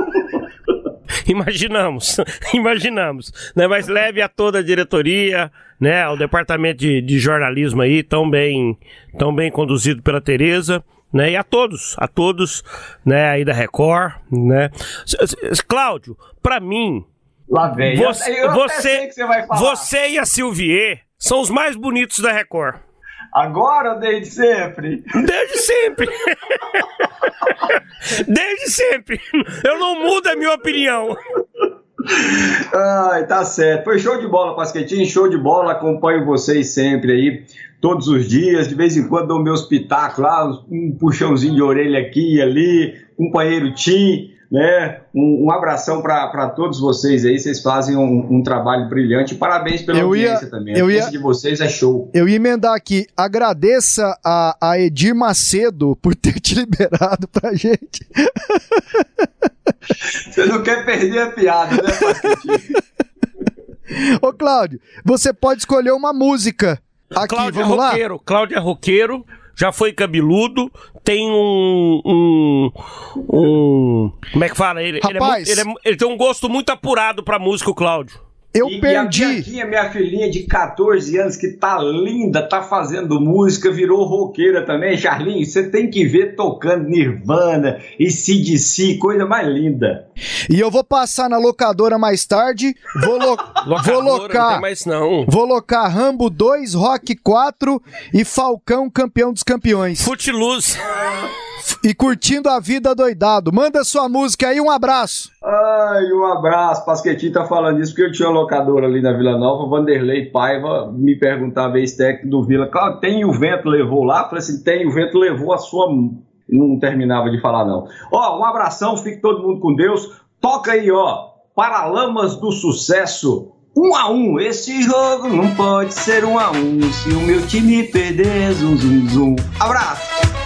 Imaginamos, imaginamos, né? Mas leve a toda a diretoria, né? Ao departamento de, de jornalismo aí, tão bem, tão bem conduzido pela Tereza, né? E a todos, a todos, né? Aí da Record, né? Cláudio, para mim, Lá vem. Você, eu, eu você, você, vai falar. você e a Silvier são os mais bonitos da Record. Agora ou desde sempre? Desde sempre. desde sempre. Eu não mudo a minha opinião. Ai, tá certo. Foi show de bola, Pasquetinho, show de bola. Acompanho vocês sempre aí, todos os dias. De vez em quando dou meus pitacos lá, um puxãozinho de orelha aqui e ali, companheiro Tim né? Um, um abração para todos vocês aí, vocês fazem um, um trabalho brilhante. Parabéns pela eu audiência ia, também. A eu ia, de vocês é show. Eu ia emendar aqui, agradeça a, a Edir Macedo por ter te liberado pra gente. Você não quer perder a piada, né, Ô, Cláudio, você pode escolher uma música. Aqui, Cláudio é vamos é roqueiro, lá? Cláudio é roqueiro, já foi cabeludo, tem um, um, um como é que fala? Ele, Rapaz, ele, é, ele, é, ele, tem um gosto muito apurado pra música, o Cláudio. Eu e, perdi. E a Bianquinha, minha filhinha de 14 anos, que tá linda, tá fazendo música, virou roqueira também. Charlinho, você tem que ver tocando Nirvana e CDC, coisa mais linda. E eu vou passar na locadora mais tarde, vou, lo vou locar. Não mais não. Vou locar Rambo 2, Rock 4 e Falcão, campeão dos campeões. Footloose. e curtindo a vida doidado. Manda sua música aí, um abraço. Ai, um abraço. Pasquetinho tá falando isso porque eu tinha uma locadora ali na Vila Nova, Vanderlei Paiva me perguntava, ex-técnico do Vila, claro, tem o vento levou lá? Falei assim, tem, o vento levou a sua... Não terminava de falar, não. Ó, um abração, fique todo mundo com Deus. Toca aí, ó, Paralamas do Sucesso, um a um, esse jogo não pode ser um a um. Se o meu time perder, zum, zum, zum. Abraço!